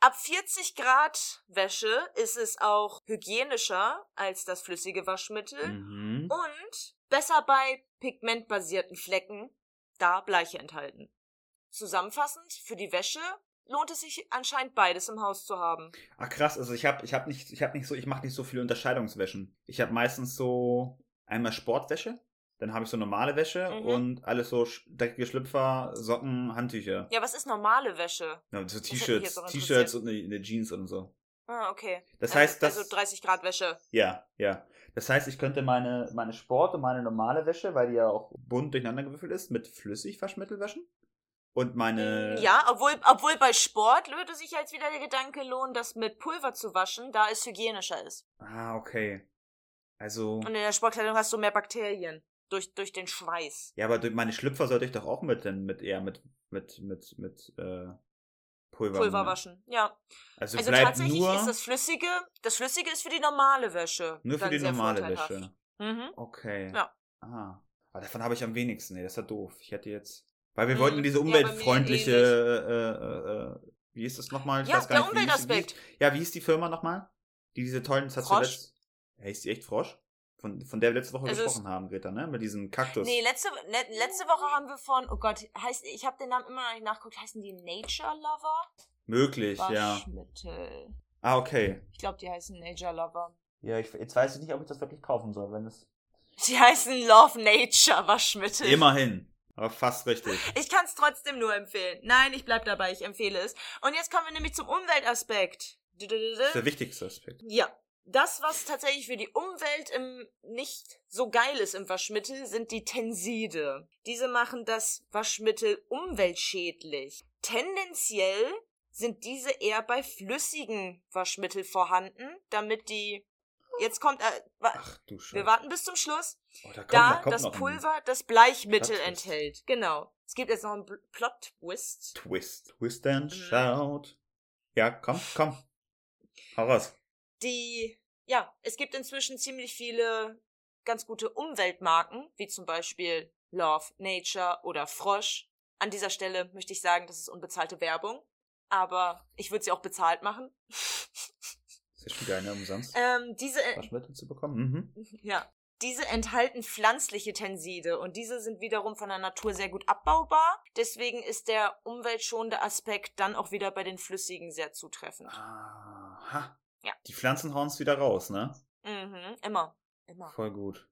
S3: Ab 40 Grad Wäsche ist es auch hygienischer als das flüssige Waschmittel
S2: Mhm.
S3: und besser bei pigmentbasierten Flecken, da Bleiche enthalten. Zusammenfassend, für die Wäsche lohnt es sich anscheinend beides im Haus zu haben.
S2: Ach krass, also ich habe ich hab nicht ich habe nicht so ich mache nicht so viele Unterscheidungswäschen. Ich habe meistens so einmal Sportwäsche, dann habe ich so normale Wäsche
S3: Mhm.
S2: und alles so dreckige Schlüpfer, Socken, Handtücher.
S3: Ja, was ist normale Wäsche?
S2: Ja, so T-Shirts, T-Shirts und eine, eine Jeans und so.
S3: Ah, okay.
S2: Das
S3: Äh,
S2: heißt, das-
S3: Also 30 Grad Wäsche.
S2: Ja, ja. Das heißt, ich könnte meine, meine Sport- und meine normale Wäsche, weil die ja auch bunt durcheinander gewürfelt ist, mit Flüssigwaschmittel waschen. Und meine.
S3: Ja, obwohl, obwohl bei Sport würde sich jetzt wieder der Gedanke lohnen, das mit Pulver zu waschen, da es hygienischer ist.
S2: Ah, okay. Also.
S3: Und in der Sportkleidung hast du mehr Bakterien. Durch, durch den Schweiß.
S2: Ja, aber durch meine Schlüpfer sollte ich doch auch mit, denn mit eher mit, mit, mit, mit, äh, Pulver.
S3: Pulver waschen, ja.
S2: Also,
S3: Also
S2: bleibt
S3: tatsächlich
S2: nur,
S3: ist das Flüssige, das Flüssige ist für die normale Wäsche.
S2: nur für die normale. Wäsche.
S3: Mhm.
S2: Okay.
S3: Ja.
S2: Ah. Aber davon habe ich am wenigsten. Nee, das ist ja doof. Ich hätte jetzt. Weil wir
S3: Mhm.
S2: wollten diese
S3: Ja,
S2: umweltfreundliche, äh, äh, äh, wie ist das nochmal? Ich
S3: Ja,
S2: weiß gar
S3: der
S2: nicht, wie hieß-
S3: Umweltaspekt.
S2: Wie hieß, ja, wie hieß die Firma nochmal? Die diese tollen, das hat
S3: Frosch?
S2: zuletzt. Ja, hieß die echt Frosch? Von, von der wir letzte Woche
S3: Also es-
S2: gesprochen haben, Greta, ne? Mit diesem Kaktus.
S3: Nee, letzte, le letzte Woche haben wir von, oh Gott, heißt, ich habe den Namen immer noch nicht nachgeguckt, heißen die Nature Lover?
S2: Möglich, ja.
S3: Waschmittel.
S2: Ah, okay.
S3: Ich glaube, die heißen Nature Lover.
S2: Ja, ich, jetzt weiß ich nicht, ob ich das wirklich kaufen soll, wenn es.
S3: Die heißen Love Nature Waschmittel.
S2: Immerhin. Aber fast richtig.
S3: Ich kann es trotzdem nur empfehlen. Nein, ich bleib dabei, ich empfehle es. Und jetzt kommen wir nämlich zum Umweltaspekt.
S2: Das ist der wichtigste Aspekt.
S3: Ja. Das, was tatsächlich für die Umwelt im, nicht so geil ist im Waschmittel, sind die Tenside. Diese machen das Waschmittel umweltschädlich. Tendenziell sind diese eher bei flüssigen Waschmittel vorhanden, damit die. Jetzt kommt. Äh, wa-
S2: Ach du Scheiße.
S3: wir warten bis zum Schluss.
S2: Oh, da kommt,
S3: Da
S2: da
S3: das Pulver das Bleichmittel enthält. Genau. Es gibt jetzt noch einen Plot-Twist.
S2: Twist. Twist and
S3: Mhm.
S2: shout. Ja, komm, komm. Hau raus.
S3: die, ja, es gibt inzwischen ziemlich viele ganz gute Umweltmarken, wie zum Beispiel Love, Nature oder Frosch. An dieser Stelle möchte ich sagen, das ist unbezahlte Werbung, aber ich würde sie auch bezahlt machen.
S2: Ist ja schon geil, ne? Umsonst
S3: ähm, diese,
S2: Waschmittel zu bekommen. Mhm.
S3: ja, diese enthalten pflanzliche Tenside und diese sind wiederum von der Natur sehr gut abbaubar. Deswegen ist der umweltschonende Aspekt dann auch wieder bei den flüssigen sehr zutreffend.
S2: Aha.
S3: Ja.
S2: Die Pflanzen hauen es wieder raus, ne?
S3: Mhm, immer, immer.
S2: Voll gut.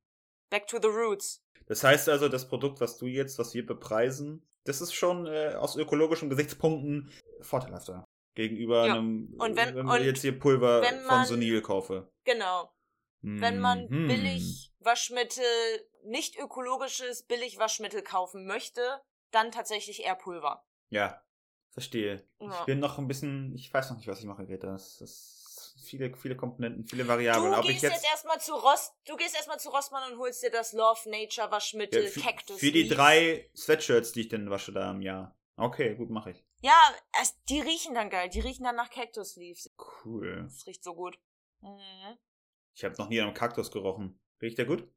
S3: Back to the roots.
S2: Das heißt also, das Produkt, was du jetzt, was wir bepreisen, das ist schon äh, aus ökologischen Gesichtspunkten vorteilhafter. Gegenüber
S3: Ja.
S2: einem,
S3: Und wenn-
S2: wenn
S3: und
S2: jetzt hier Pulver
S3: wenn
S2: von
S3: man-
S2: Sonil kaufe.
S3: Genau. Wenn man
S2: Mhm.
S3: billig Waschmittel, nicht ökologisches Billigwaschmittel kaufen möchte, dann tatsächlich eher Pulver.
S2: Ja, verstehe.
S3: Ja.
S2: Ich bin noch ein bisschen, ich weiß noch nicht, was ich mache, Greta. Das ist viele, viele Komponenten, viele Variablen.
S3: Du
S2: Ob
S3: gehst
S2: jetzt,
S3: jetzt, erstmal zu Rost, du gehst erstmal zu Rossmann und holst dir das Love Nature Waschmittel
S2: ja, für,
S3: Cactus.
S2: für die
S3: Leaves.
S2: drei Sweatshirts, die ich dann wasche da im Jahr. Okay, gut, mache ich.
S3: Ja, es, die riechen dann geil. Die riechen dann nach Cactus Leaves.
S2: Cool.
S3: Das riecht so gut. Mhm.
S2: Ich habe noch nie an einem Kaktus gerochen. Riecht der gut?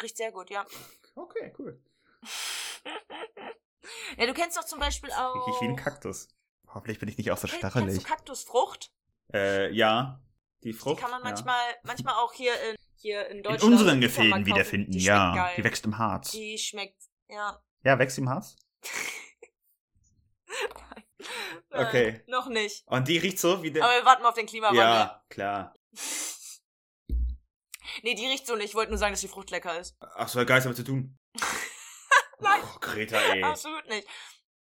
S3: Riecht sehr gut, ja.
S2: Okay, cool.
S3: ja, du kennst doch zum Beispiel auch.
S2: Riech ich wie ein Kaktus. Hoffentlich bin ich nicht auch so
S3: Kenn- Kennst
S2: stachelig.
S3: du Kaktusfrucht?
S2: Äh, ja. Die Frucht.
S3: Die kann man
S2: ja.
S3: manchmal, manchmal auch hier in, hier in
S2: in
S3: Deutschland.
S2: unseren Gefilden
S3: Supermarkt kaufen.
S2: wiederfinden,
S3: Die
S2: ja.
S3: geil.
S2: Die wächst im Harz.
S3: Die schmeckt, ja.
S2: Ja, wächst im Harz?
S3: Nein,
S2: Okay.
S3: Noch nicht.
S2: Und die riecht so wie der.
S3: Aber wir warten mal auf den Klimawandel.
S2: ja, klar.
S3: Nee, die riecht so nicht. Ich wollte nur sagen, dass die Frucht lecker ist.
S2: Ach, so nichts damit zu tun.
S3: Nein.
S2: Oh, Greta, ey.
S3: Absolut nicht.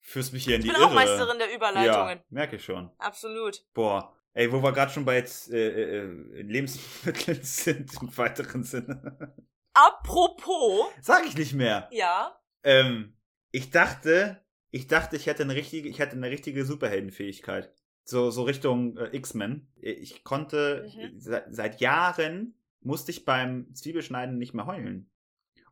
S2: Führst mich hier in
S3: Ich
S2: die
S3: bin
S2: Irre.
S3: auch Meisterin der Überleitungen.
S2: Ja, merke ich schon.
S3: Absolut.
S2: Boah. Ey, wo wir gerade schon bei jetzt, äh, äh, Lebensmitteln sind, im weiteren Sinne.
S3: Apropos,
S2: Sag ich nicht mehr.
S3: ja.
S2: Ähm, ich dachte, ich dachte, ich hätte eine richtige, ich hätte eine richtige Superheldenfähigkeit. So, so Richtung äh, X-Men. Ich konnte,
S3: Mhm.
S2: seit, seit Jahren musste ich beim Zwiebelschneiden nicht mehr heulen.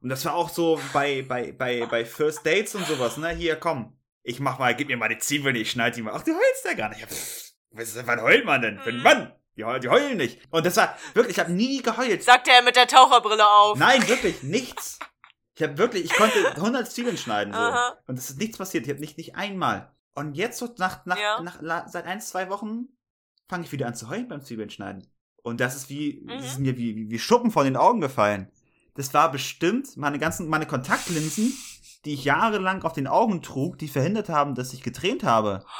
S2: Und das war auch so bei, bei, bei, bei First Dates und sowas, ne? Hier, komm. Ich mach mal, gib mir mal die Zwiebeln, ich schneide die mal. Ach, du heulst ja gar nicht. Pff, was, wann heult man denn? Für einen
S3: Mhm.
S2: Mann. Die, die heulen nicht. Und das war, wirklich, ich habe nie geheult.
S3: Sagte er mit der Taucherbrille auf.
S2: Nein, wirklich, nichts. Ich habe wirklich, ich konnte 100 Zwiebeln schneiden so.
S3: Aha.
S2: Und es ist nichts passiert. Ich habe nicht, nicht einmal. Und jetzt so nach, nach,
S3: Ja.
S2: nach, seit ein, zwei Wochen fange ich wieder an zu heulen beim Zwiebeln schneiden. Und das ist wie, das ist
S3: Mhm.
S2: mir wie, wie, wie Schuppen von den Augen gefallen. Das war bestimmt meine ganzen, meine Kontaktlinsen, die ich jahrelang auf den Augen trug, die verhindert haben, dass ich getränt habe.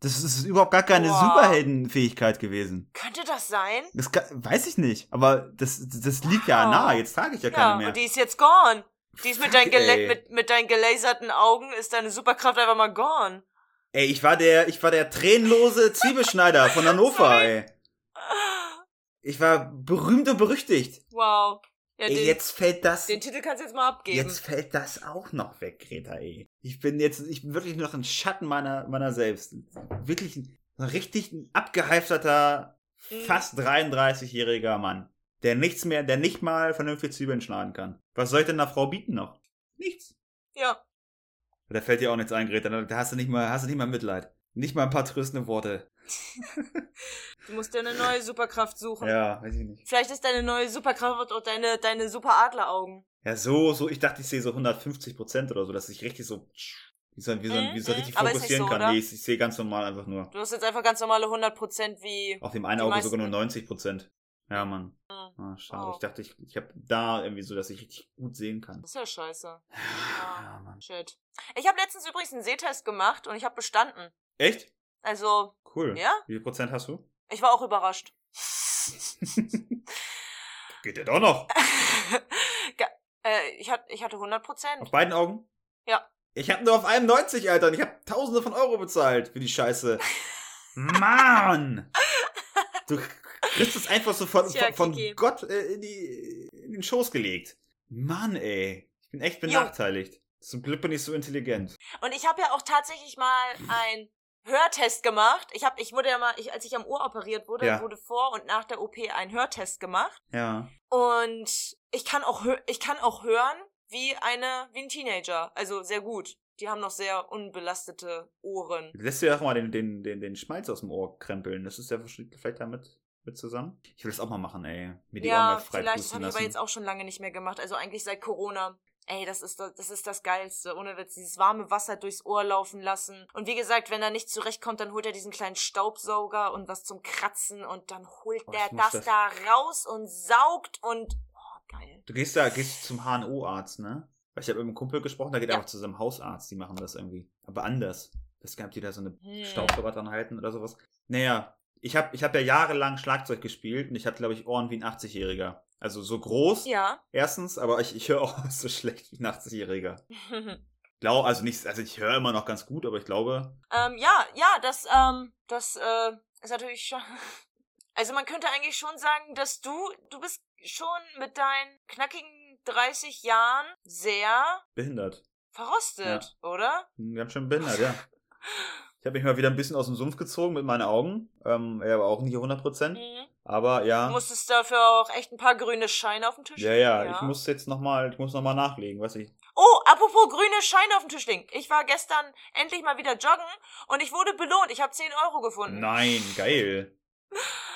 S2: Das ist überhaupt gar keine
S3: Wow.
S2: Superheldenfähigkeit gewesen.
S3: Könnte das sein?
S2: Das kann, weiß ich nicht, aber das, das liegt ja
S3: Wow.
S2: nahe. Jetzt trage ich ja keine
S3: Ja,
S2: mehr.
S3: und die ist jetzt gone. Die ist mit,
S2: Fuck,
S3: deinen
S2: ey.
S3: mit, mit deinen gelaserten Augen ist deine Superkraft einfach mal gone.
S2: Ey, ich war der, ich war der tränenlose Zwiebelschneider von Hannover, ey. Ich war berühmt und berüchtigt.
S3: Wow. Ja,
S2: Ey,
S3: den,
S2: jetzt fällt das.
S3: den Titel kannst du jetzt mal abgeben.
S2: Jetzt fällt das auch noch weg, Greta, ey. Ich bin jetzt, ich bin wirklich noch ein Schatten meiner, meiner selbst. Wirklich ein, ein richtig ein abgehalfterter,
S3: Mhm.
S2: fast 33-jähriger Mann. Der nichts mehr, der nicht mal vernünftig Zwiebeln schneiden kann. Was soll ich denn einer Frau bieten noch? Nichts.
S3: Ja.
S2: Da fällt dir auch nichts ein, Greta. Da hast du nicht mal, hast du nicht mal Mitleid. Nicht mal ein paar tröstende Worte.
S3: Du musst dir eine neue Superkraft suchen.
S2: Ja, weiß ich nicht.
S3: Vielleicht ist deine neue Superkraft auch deine, deine Superadleraugen.
S2: Ja, so, so, ich dachte, ich sehe so 150 Prozent oder so, dass ich richtig so, wie so, wie so,
S3: Mhm,
S2: wie so
S3: mhm.
S2: richtig
S3: Aber
S2: fokussieren
S3: so,
S2: kann.
S3: oder?
S2: Nee, ich, ich sehe ganz normal einfach nur.
S3: Du hast jetzt einfach ganz normale 100% wie.
S2: Auf dem einen Auge
S3: meisten-
S2: sogar nur 90 Prozent. Ja, Mann.
S3: Mhm.
S2: Ah, schade.
S3: Oh.
S2: Ich dachte, ich, ich habe da irgendwie so, dass ich richtig gut sehen kann.
S3: Das ist ja scheiße.
S2: Ja, Mann.
S3: Shit. Ich habe letztens übrigens einen Sehtest gemacht und ich habe bestanden.
S2: Echt?
S3: Also,
S2: Cool.
S3: Ja?
S2: Wie viel Prozent hast du?
S3: ich war auch überrascht.
S2: Geht ja doch noch.
S3: Äh, ich, hat, ich hatte 100%.
S2: Auf beiden Augen?
S3: Ja.
S2: Ich habe nur auf einem 90, Alter. Und ich habe Tausende von Euro bezahlt für die Scheiße. Mann! Du kriegst es einfach so von,
S3: Tja,
S2: von. Gott äh, in, die, in den Schoß gelegt. Mann, ey. Ich bin echt benachteiligt. Zum Glück bin ich so intelligent.
S3: Und ich habe ja auch tatsächlich mal einen Hörtest gemacht. Ich habe, ich wurde ja mal, ich, als ich am Ohr operiert wurde,
S2: Ja.
S3: wurde vor und nach der OP ein Hörtest gemacht.
S2: Ja.
S3: Und ich kann auch, ich kann auch hören wie eine, wie ein Teenager. Also sehr gut. Die haben noch sehr unbelastete Ohren.
S2: Lässt du ja auch mal den, den, den, den Schmalz aus dem Ohr krempeln. Das ist ja vielleicht damit mit zusammen. Ich will das auch mal machen, ey. Mir die Ohren
S3: Ja,
S2: mal frei
S3: vielleicht. Das habe ich aber jetzt auch schon lange nicht mehr gemacht. Also eigentlich seit Corona. Ey, das ist das, das ist das Geilste. Ohne Witz, dieses warme Wasser durchs Ohr laufen lassen. Und wie gesagt, wenn er nicht zurechtkommt, dann holt er diesen kleinen Staubsauger und was zum Kratzen und dann holt
S2: Oh,
S3: der das,
S2: das-
S3: da raus und saugt und oh, geil.
S2: Du gehst da, gehst zum HNO-Arzt, ne? Weil ich habe mit einem Kumpel gesprochen, der geht
S3: Ja.
S2: einfach zu seinem Hausarzt, die machen das irgendwie. Aber anders. Das gab die da so eine
S3: Hm.
S2: Staubsauger dran halten oder sowas. Naja, ich habe ich hab ja jahrelang Schlagzeug gespielt und ich hatte, glaube ich, Ohren wie ein 80-Jähriger. Also so groß,
S3: Ja.
S2: erstens, aber ich, ich höre auch so schlecht wie ein 80-Jähriger. Glaub, also nicht, also ich höre immer noch ganz gut, aber ich glaube,
S3: ähm, ja, ja, das, ähm, das, äh, ist natürlich schon. Also man könnte eigentlich schon sagen, dass du, du bist schon mit deinen knackigen 30 Jahren sehr
S2: behindert.
S3: verrostet, oder?
S2: Hm, Ganz schön behindert, ja. Ich habe mich mal wieder ein bisschen aus dem Sumpf gezogen mit meinen Augen. Ähm, ja, aber auch nicht 100%.
S3: Mhm.
S2: Aber ja.
S3: Du musstest dafür auch echt ein paar grüne Scheine auf den Tisch
S2: Ja,
S3: legen.
S2: ja, ich muss jetzt nochmal, ich muss noch mal nachlegen, weiß ich.
S3: Oh, apropos grüne Scheine auf den Tisch legen. Ich war gestern endlich mal wieder joggen und ich wurde belohnt. Ich habe 10 Euro gefunden.
S2: Nein, geil.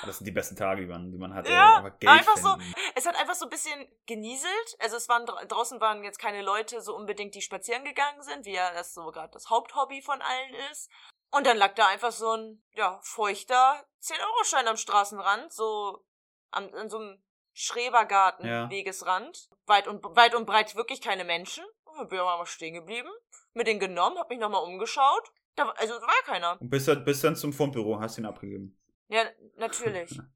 S2: Das sind die besten Tage, die man, die man hat. ey.
S3: Ja,
S2: Geld
S3: einfach so. Es hat einfach so ein bisschen genieselt. Also es waren dra- draußen waren jetzt keine Leute so unbedingt, die spazieren gegangen sind, wie ja das so gerade das Haupthobby von allen ist. Und dann lag da einfach so ein, ja, feuchter 10-Euro-Schein am Straßenrand, so an, an so einem Schrebergarten,
S2: Ja.
S3: Wegesrand. Weit und, weit und breit wirklich keine Menschen. Und bin mal stehen geblieben, mit den genommen, hab mich nochmal umgeschaut. Da, war- also war keiner.
S2: Und bis, dann- bis dann zum Fundbüro hast du ihn abgegeben.
S3: Ja, natürlich.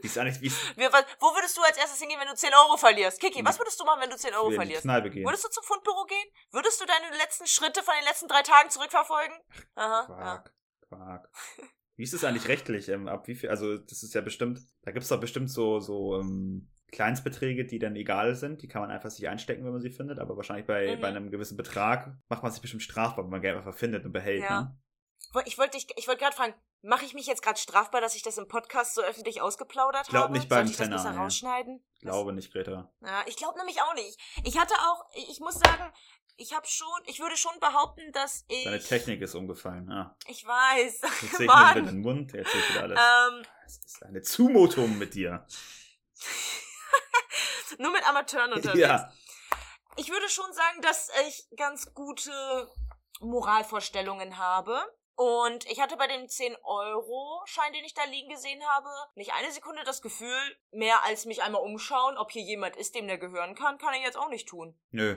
S2: Wie ist eigentlich, wie ist,
S3: Wir, was, wo würdest du als erstes hingehen, wenn du 10 Euro verlierst? Kiki,
S2: Hm.
S3: was würdest du machen, wenn du 10 Euro
S2: in die
S3: verlierst?
S2: Kneipe gehen.
S3: Würdest du zum Fundbüro gehen? Würdest du deine letzten Schritte von den letzten drei Tagen zurückverfolgen? Aha. Ja.
S2: Quark, Quark. Wie ist es eigentlich rechtlich? Ähm, ab wie viel, also das ist ja bestimmt, da gibt es doch bestimmt so, so ähm, Kleinstbeträge, die dann egal sind. Die kann man einfach sich einstecken, wenn man sie findet. Aber wahrscheinlich bei,
S3: Mhm.
S2: bei einem gewissen Betrag macht man sich bestimmt strafbar, wenn man Geld einfach findet und behält.
S3: Ja.
S2: Ne?
S3: Ich wollte dich, ich wollte gerade fragen, mache ich mich jetzt gerade strafbar, dass ich das im Podcast so öffentlich ausgeplaudert
S2: Glaub
S3: habe?
S2: nicht beim
S3: Sollte ich das
S2: Tenor,
S3: besser rausschneiden?
S2: Ich glaube nicht, Greta.
S3: Ja, ich glaube nämlich auch nicht. Ich hatte auch, ich muss sagen, ich habe schon, ich würde schon behaupten, dass ich.
S2: Deine Technik ist umgefallen. Ja.
S3: Ich weiß.
S2: Jetzt sehe ich wieder den Mund, jetzt sehe ich wieder alles.
S3: Ähm,
S2: Das ist eine Zumutung mit dir.
S3: nur mit Amateuren unterwegs.
S2: Ja.
S3: Ich würde schon sagen, dass ich ganz gute Moralvorstellungen habe. Und ich hatte bei dem 10-Euro-Schein, den ich da liegen gesehen habe, nicht eine Sekunde das Gefühl, mehr als mich einmal umschauen, ob hier jemand ist, dem der gehören kann, kann ich jetzt auch nicht tun.
S2: Nö.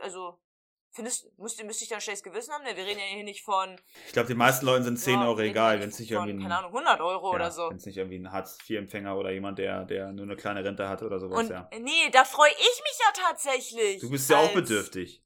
S3: Also, findest, müsste, müsste ich dann schlechtes Gewissen haben? Ne, wir reden ja hier nicht von,
S2: Ich glaube, den meisten Leuten sind 10
S3: ja,
S2: Euro egal, wenn es nicht irgendwie ein,
S3: keine Ahnung, 100 Euro
S2: ja,
S3: oder so.
S2: Wenn es nicht irgendwie ein Hartz-IV-Empfänger oder jemand, der, der nur eine kleine Rente hat oder sowas,
S3: Und
S2: ja.
S3: nee, da freue ich mich ja tatsächlich.
S2: Du bist ja auch bedürftig.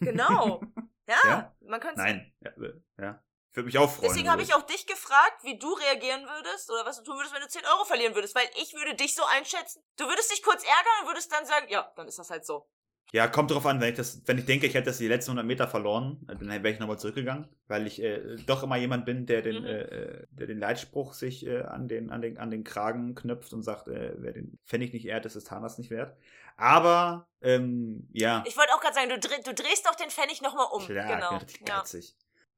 S3: Genau. Ja,
S2: Ja?
S3: man könnte
S2: Nein. Ja, ja. Ich würde mich auch freuen.
S3: Deswegen habe ich auch dich gefragt, wie du reagieren würdest oder was du tun würdest, wenn du 10 Euro verlieren würdest, weil ich würde dich so einschätzen. Du würdest dich kurz ärgern und würdest dann sagen, ja, dann ist das halt so.
S2: Ja, kommt drauf an, wenn ich das, wenn ich denke, ich hätte das die letzten 100 Meter verloren, dann wäre ich nochmal zurückgegangen, weil ich äh, doch immer jemand bin, der den,
S3: Mhm.
S2: äh, äh, der den Leitspruch sich äh, an den, an den, an den Kragen knüpft und sagt, äh, wer den Pfennig nicht ehrt, ist des Tanas nicht wert. Aber, ähm, ja.
S3: Ich wollte auch gerade sagen, du, dreh, du drehst doch den Pfennig nochmal um.
S2: Klar,
S3: genau. Ja.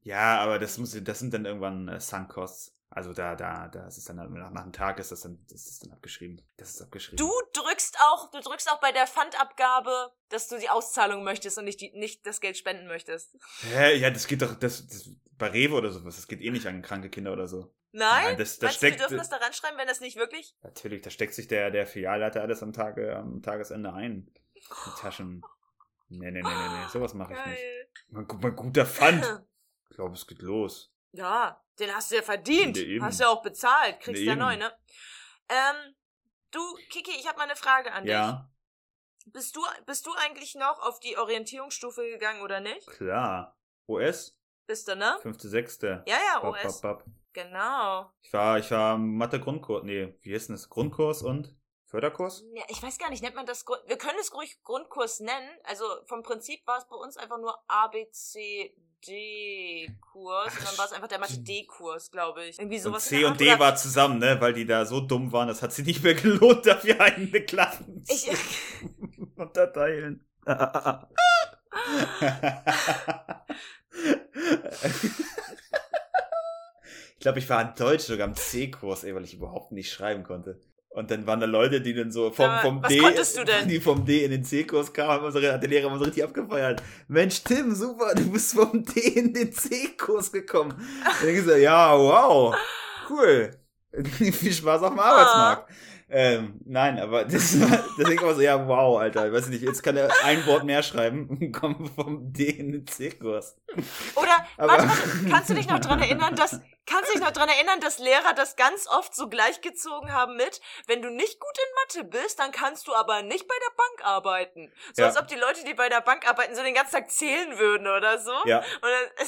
S2: Ja, aber das muss, das sind dann irgendwann äh, Sunk-Costs. Also da, da, da ist es dann nach, nach einem Tag ist das dann, das ist dann abgeschrieben. Das ist abgeschrieben.
S3: Du drückst auch, du drückst auch bei der Pfandabgabe, dass du die Auszahlung möchtest und nicht, die, nicht das Geld spenden möchtest.
S2: Hä? Ja, das geht doch, das, das bei Rewe oder sowas, das geht eh nicht an kranke Kinder oder so.
S3: Nein?
S2: Nein, das, das
S3: Meinst du, wir
S2: steckt.
S3: dürfen das da ranschreiben, wenn das nicht wirklich?
S2: Natürlich, da steckt sich der, der Filialleiter alles am, Tage, am Tagesende ein. Die Taschen. Nee, nee, nee, nee, nee. Sowas mache ich nicht. Mein, mein guter Pfand. Ich glaube, es geht los.
S3: Ja, den hast du ja verdient.
S2: Eben.
S3: hast du ja auch bezahlt. Kriegst ja
S2: eben.
S3: neu, ne? Ähm, du, Kiki, ich habe mal eine Frage an
S2: Ja,
S3: dich. Bist du, bist du eigentlich noch auf die Orientierungsstufe gegangen oder nicht?
S2: klar. OS,
S3: Bist du, ne?
S2: fünfte, sechste.
S3: Ja, ja,
S2: Bap,
S3: OS.
S2: bap, bap.
S3: Genau.
S2: Ich war, ich war Mathe-Grundkurs. Nee, wie heißt denn das? Grundkurs und Förderkurs?
S3: Ja, ich weiß gar nicht, nennt man das Grund Wir können es ruhig Grundkurs nennen. Also vom Prinzip war es bei uns einfach nur A, B, C, D-Kurs. Und dann war es einfach der Mathe-D-Kurs, glaube ich. Irgendwie
S2: Und
S3: sowas. in
S2: C und. D war zusammen, ne? Weil die da so dumm waren, das hat sich nicht mehr gelohnt, dafür eigene Klassen
S3: Ich,
S2: unterteilen. ich glaube, ich war in Deutsch sogar im C-Kurs, weil ich überhaupt nicht schreiben konnte. Und dann waren da Leute, die dann so vom, vom D,
S3: konntest du denn?
S2: die vom D in den C-Kurs kamen, unsere, hat der Lehrer immer so richtig abgefeiert. Mensch, Tim, super, du bist vom D in den C-Kurs gekommen. Und ich so, ja, wow, cool. Viel Spaß auf dem Arbeitsmarkt. Ähm, nein, aber das war, deswegen war so, ja, wow, Alter, ich weiß nicht, jetzt kann er ein Wort mehr schreiben und kommt vom D in den C-Kurs.
S3: Oder,
S2: Aber-
S3: warte, warte, kannst du dich noch dran erinnern, dass, kannst du dich noch dran erinnern, dass Lehrer das ganz oft so gleichgezogen haben mit, wenn du nicht gut in Mathe bist, dann kannst du aber nicht bei der Bank arbeiten. So
S2: Ja.
S3: als ob die Leute, die bei der Bank arbeiten, so den ganzen Tag zählen würden oder so.
S2: Ja,
S3: Und dann,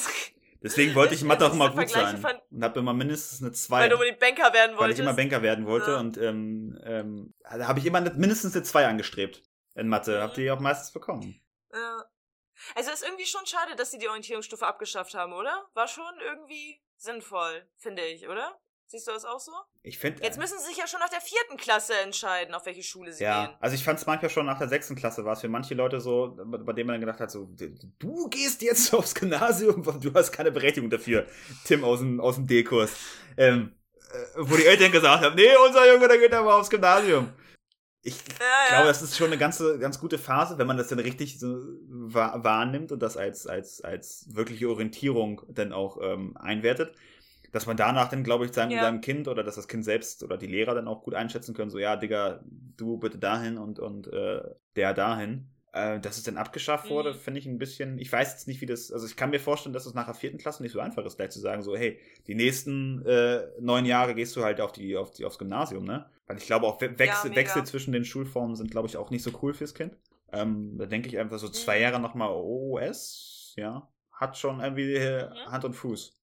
S2: deswegen wollte ich in Mathe auch immer gut
S3: Vergleiche
S2: sein.
S3: fand-
S2: Und habe immer mindestens eine 2.
S3: weil du unbedingt Banker werden
S2: weil
S3: wolltest.
S2: ich immer Banker werden wollte
S3: Ja.
S2: und ähm, ähm, da habe ich immer mindestens eine 2 angestrebt in Mathe.
S3: Mhm.
S2: Habt ihr auch meistens bekommen.
S3: Ja. Also ist irgendwie schon schade, dass sie die Orientierungsstufe abgeschafft haben, oder? War schon irgendwie sinnvoll, finde ich, oder? Siehst du das auch so?
S2: Ich finde.
S3: Jetzt müssen sie sich ja schon nach der vierten Klasse entscheiden, auf welche Schule sie
S2: ja,
S3: gehen.
S2: also ich fand es manchmal schon nach der sechsten Klasse war es für manche Leute so, bei denen man dann gedacht hat, so, du gehst jetzt aufs Gymnasium, du hast keine Berechtigung dafür, Tim aus dem, aus dem D-Kurs. Ähm, äh, wo die Eltern gesagt haben, nee, unser Junge, der geht aber aufs Gymnasium. Ich
S3: Ja,
S2: glaube,
S3: ja.
S2: das ist schon eine ganze, ganz gute Phase, wenn man das dann richtig so wahr, wahrnimmt und das als, als, als wirkliche Orientierung dann auch ähm, einwertet. Dass man danach dann, glaube ich, seinem,
S3: Ja.
S2: seinem Kind oder dass das Kind selbst oder die Lehrer dann auch gut einschätzen können, so, ja, Digga, du bitte dahin und, und äh, der dahin. Äh, dass es dann abgeschafft wurde,
S3: Mhm.
S2: finde ich ein bisschen, ich weiß jetzt nicht, wie das, also ich kann mir vorstellen, dass es nach der vierten Klasse nicht so einfach ist, gleich zu sagen, so, hey, die nächsten äh, neun Jahre gehst du halt auf die, auf die, aufs Gymnasium, ne? Weil ich glaube, auch We Wechsel,
S3: mega.
S2: Wechsel zwischen den Schulformen sind, glaube ich, auch nicht so cool fürs Kind. Ähm, da denke ich einfach so zwei
S3: Mhm.
S2: Jahre nochmal OS, ja, hat schon irgendwie äh,
S3: Mhm.
S2: Hand und Fuß.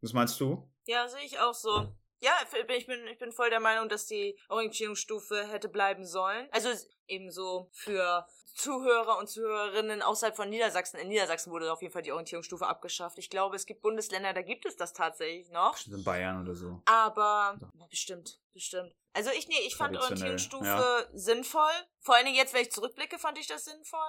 S2: Was meinst du?
S3: Ja, sehe ich auch so. Ja, ich bin, ich bin voll der Meinung, dass die Orientierungsstufe hätte bleiben sollen. Also ebenso für Zuhörer und Zuhörerinnen außerhalb von Niedersachsen. In Niedersachsen wurde auf jeden Fall die Orientierungsstufe abgeschafft. Ich glaube, es gibt Bundesländer, da gibt es das tatsächlich noch.
S2: Bestimmt in Bayern oder so.
S3: Aber ja, bestimmt, bestimmt. Also ich nee, ich fand Orientierungsstufe sinnvoll. Vor allen Dingen jetzt, wenn ich zurückblicke, fand ich das sinnvoll.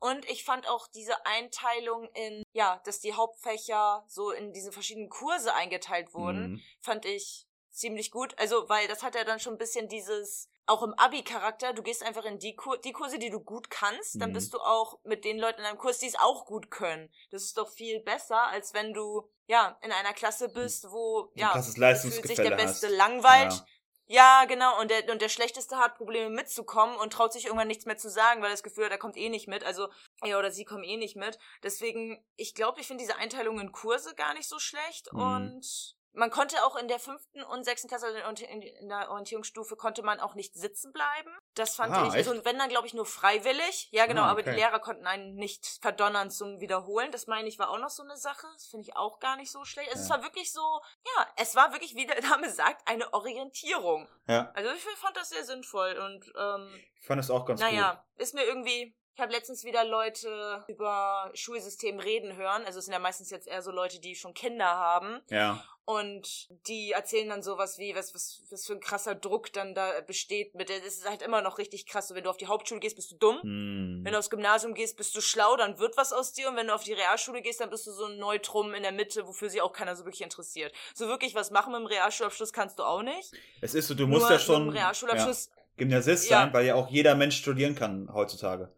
S3: Und ich fand auch diese Einteilung in, ja, dass die Hauptfächer so in diese verschiedenen Kurse eingeteilt wurden,
S2: Mhm.
S3: fand ich ziemlich gut. Also, weil das hat ja dann schon ein bisschen dieses, auch im Abi-Charakter, du gehst einfach in die, Kur die Kurse, die du gut kannst, dann
S2: Mhm.
S3: bist du auch mit den Leuten in einem Kurs, die es auch gut können. Das ist doch viel besser, als wenn du, ja, in einer Klasse bist, wo, ja, gefühlt sich der Beste
S2: hast.
S3: langweilt.
S2: Ja.
S3: Ja, genau. Und der, und der Schlechteste hat Probleme mitzukommen und traut sich irgendwann nichts mehr zu sagen, weil er das Gefühl hat, er kommt eh nicht mit. Also, er oder sie kommen eh nicht mit. Deswegen, ich glaube, ich finde diese Einteilung in Kurse gar nicht so schlecht.
S2: Mhm.
S3: Und Man konnte auch in der fünften und sechsten Klasse in der Orientierungsstufe konnte man auch nicht sitzen bleiben. Das fand
S2: Ah,
S3: ich, also und wenn dann glaube ich nur freiwillig. Ja genau,
S2: Ah,
S3: aber die
S2: okay.
S3: Lehrer konnten einen nicht verdonnern zum Wiederholen. Das meine ich war auch noch so eine Sache. Das finde ich auch gar nicht so schlecht. Also Es
S2: Ja.
S3: war wirklich so, ja, es war wirklich, wie der Name sagt, eine Orientierung.
S2: Ja,
S3: Also ich fand das sehr sinnvoll und ähm,
S2: ich fand es auch ganz gut.
S3: naja, ist mir irgendwie. Ich habe letztens wieder Leute über Schulsystem reden hören. Also es sind ja meistens jetzt eher so Leute, die schon Kinder haben.
S2: Ja.
S3: Und die erzählen dann sowas wie, was, was, was für ein krasser Druck dann da besteht. Mit, das ist halt immer noch richtig krass. So, wenn du auf die Hauptschule gehst, bist du dumm.
S2: Hm.
S3: Wenn du aufs Gymnasium gehst, bist du schlau, dann wird was aus dir. Und wenn du auf die Realschule gehst, dann bist du so ein Neutrum in der Mitte, wofür sich auch keiner so wirklich interessiert. So wirklich was machen mit dem Realschulabschluss kannst du auch nicht.
S2: Es ist so, du musst
S3: Nur
S2: ja schon
S3: Realschulabschluss
S2: ja, Gymnasist
S3: Ja.
S2: sein, weil ja auch jeder Mensch studieren kann heutzutage.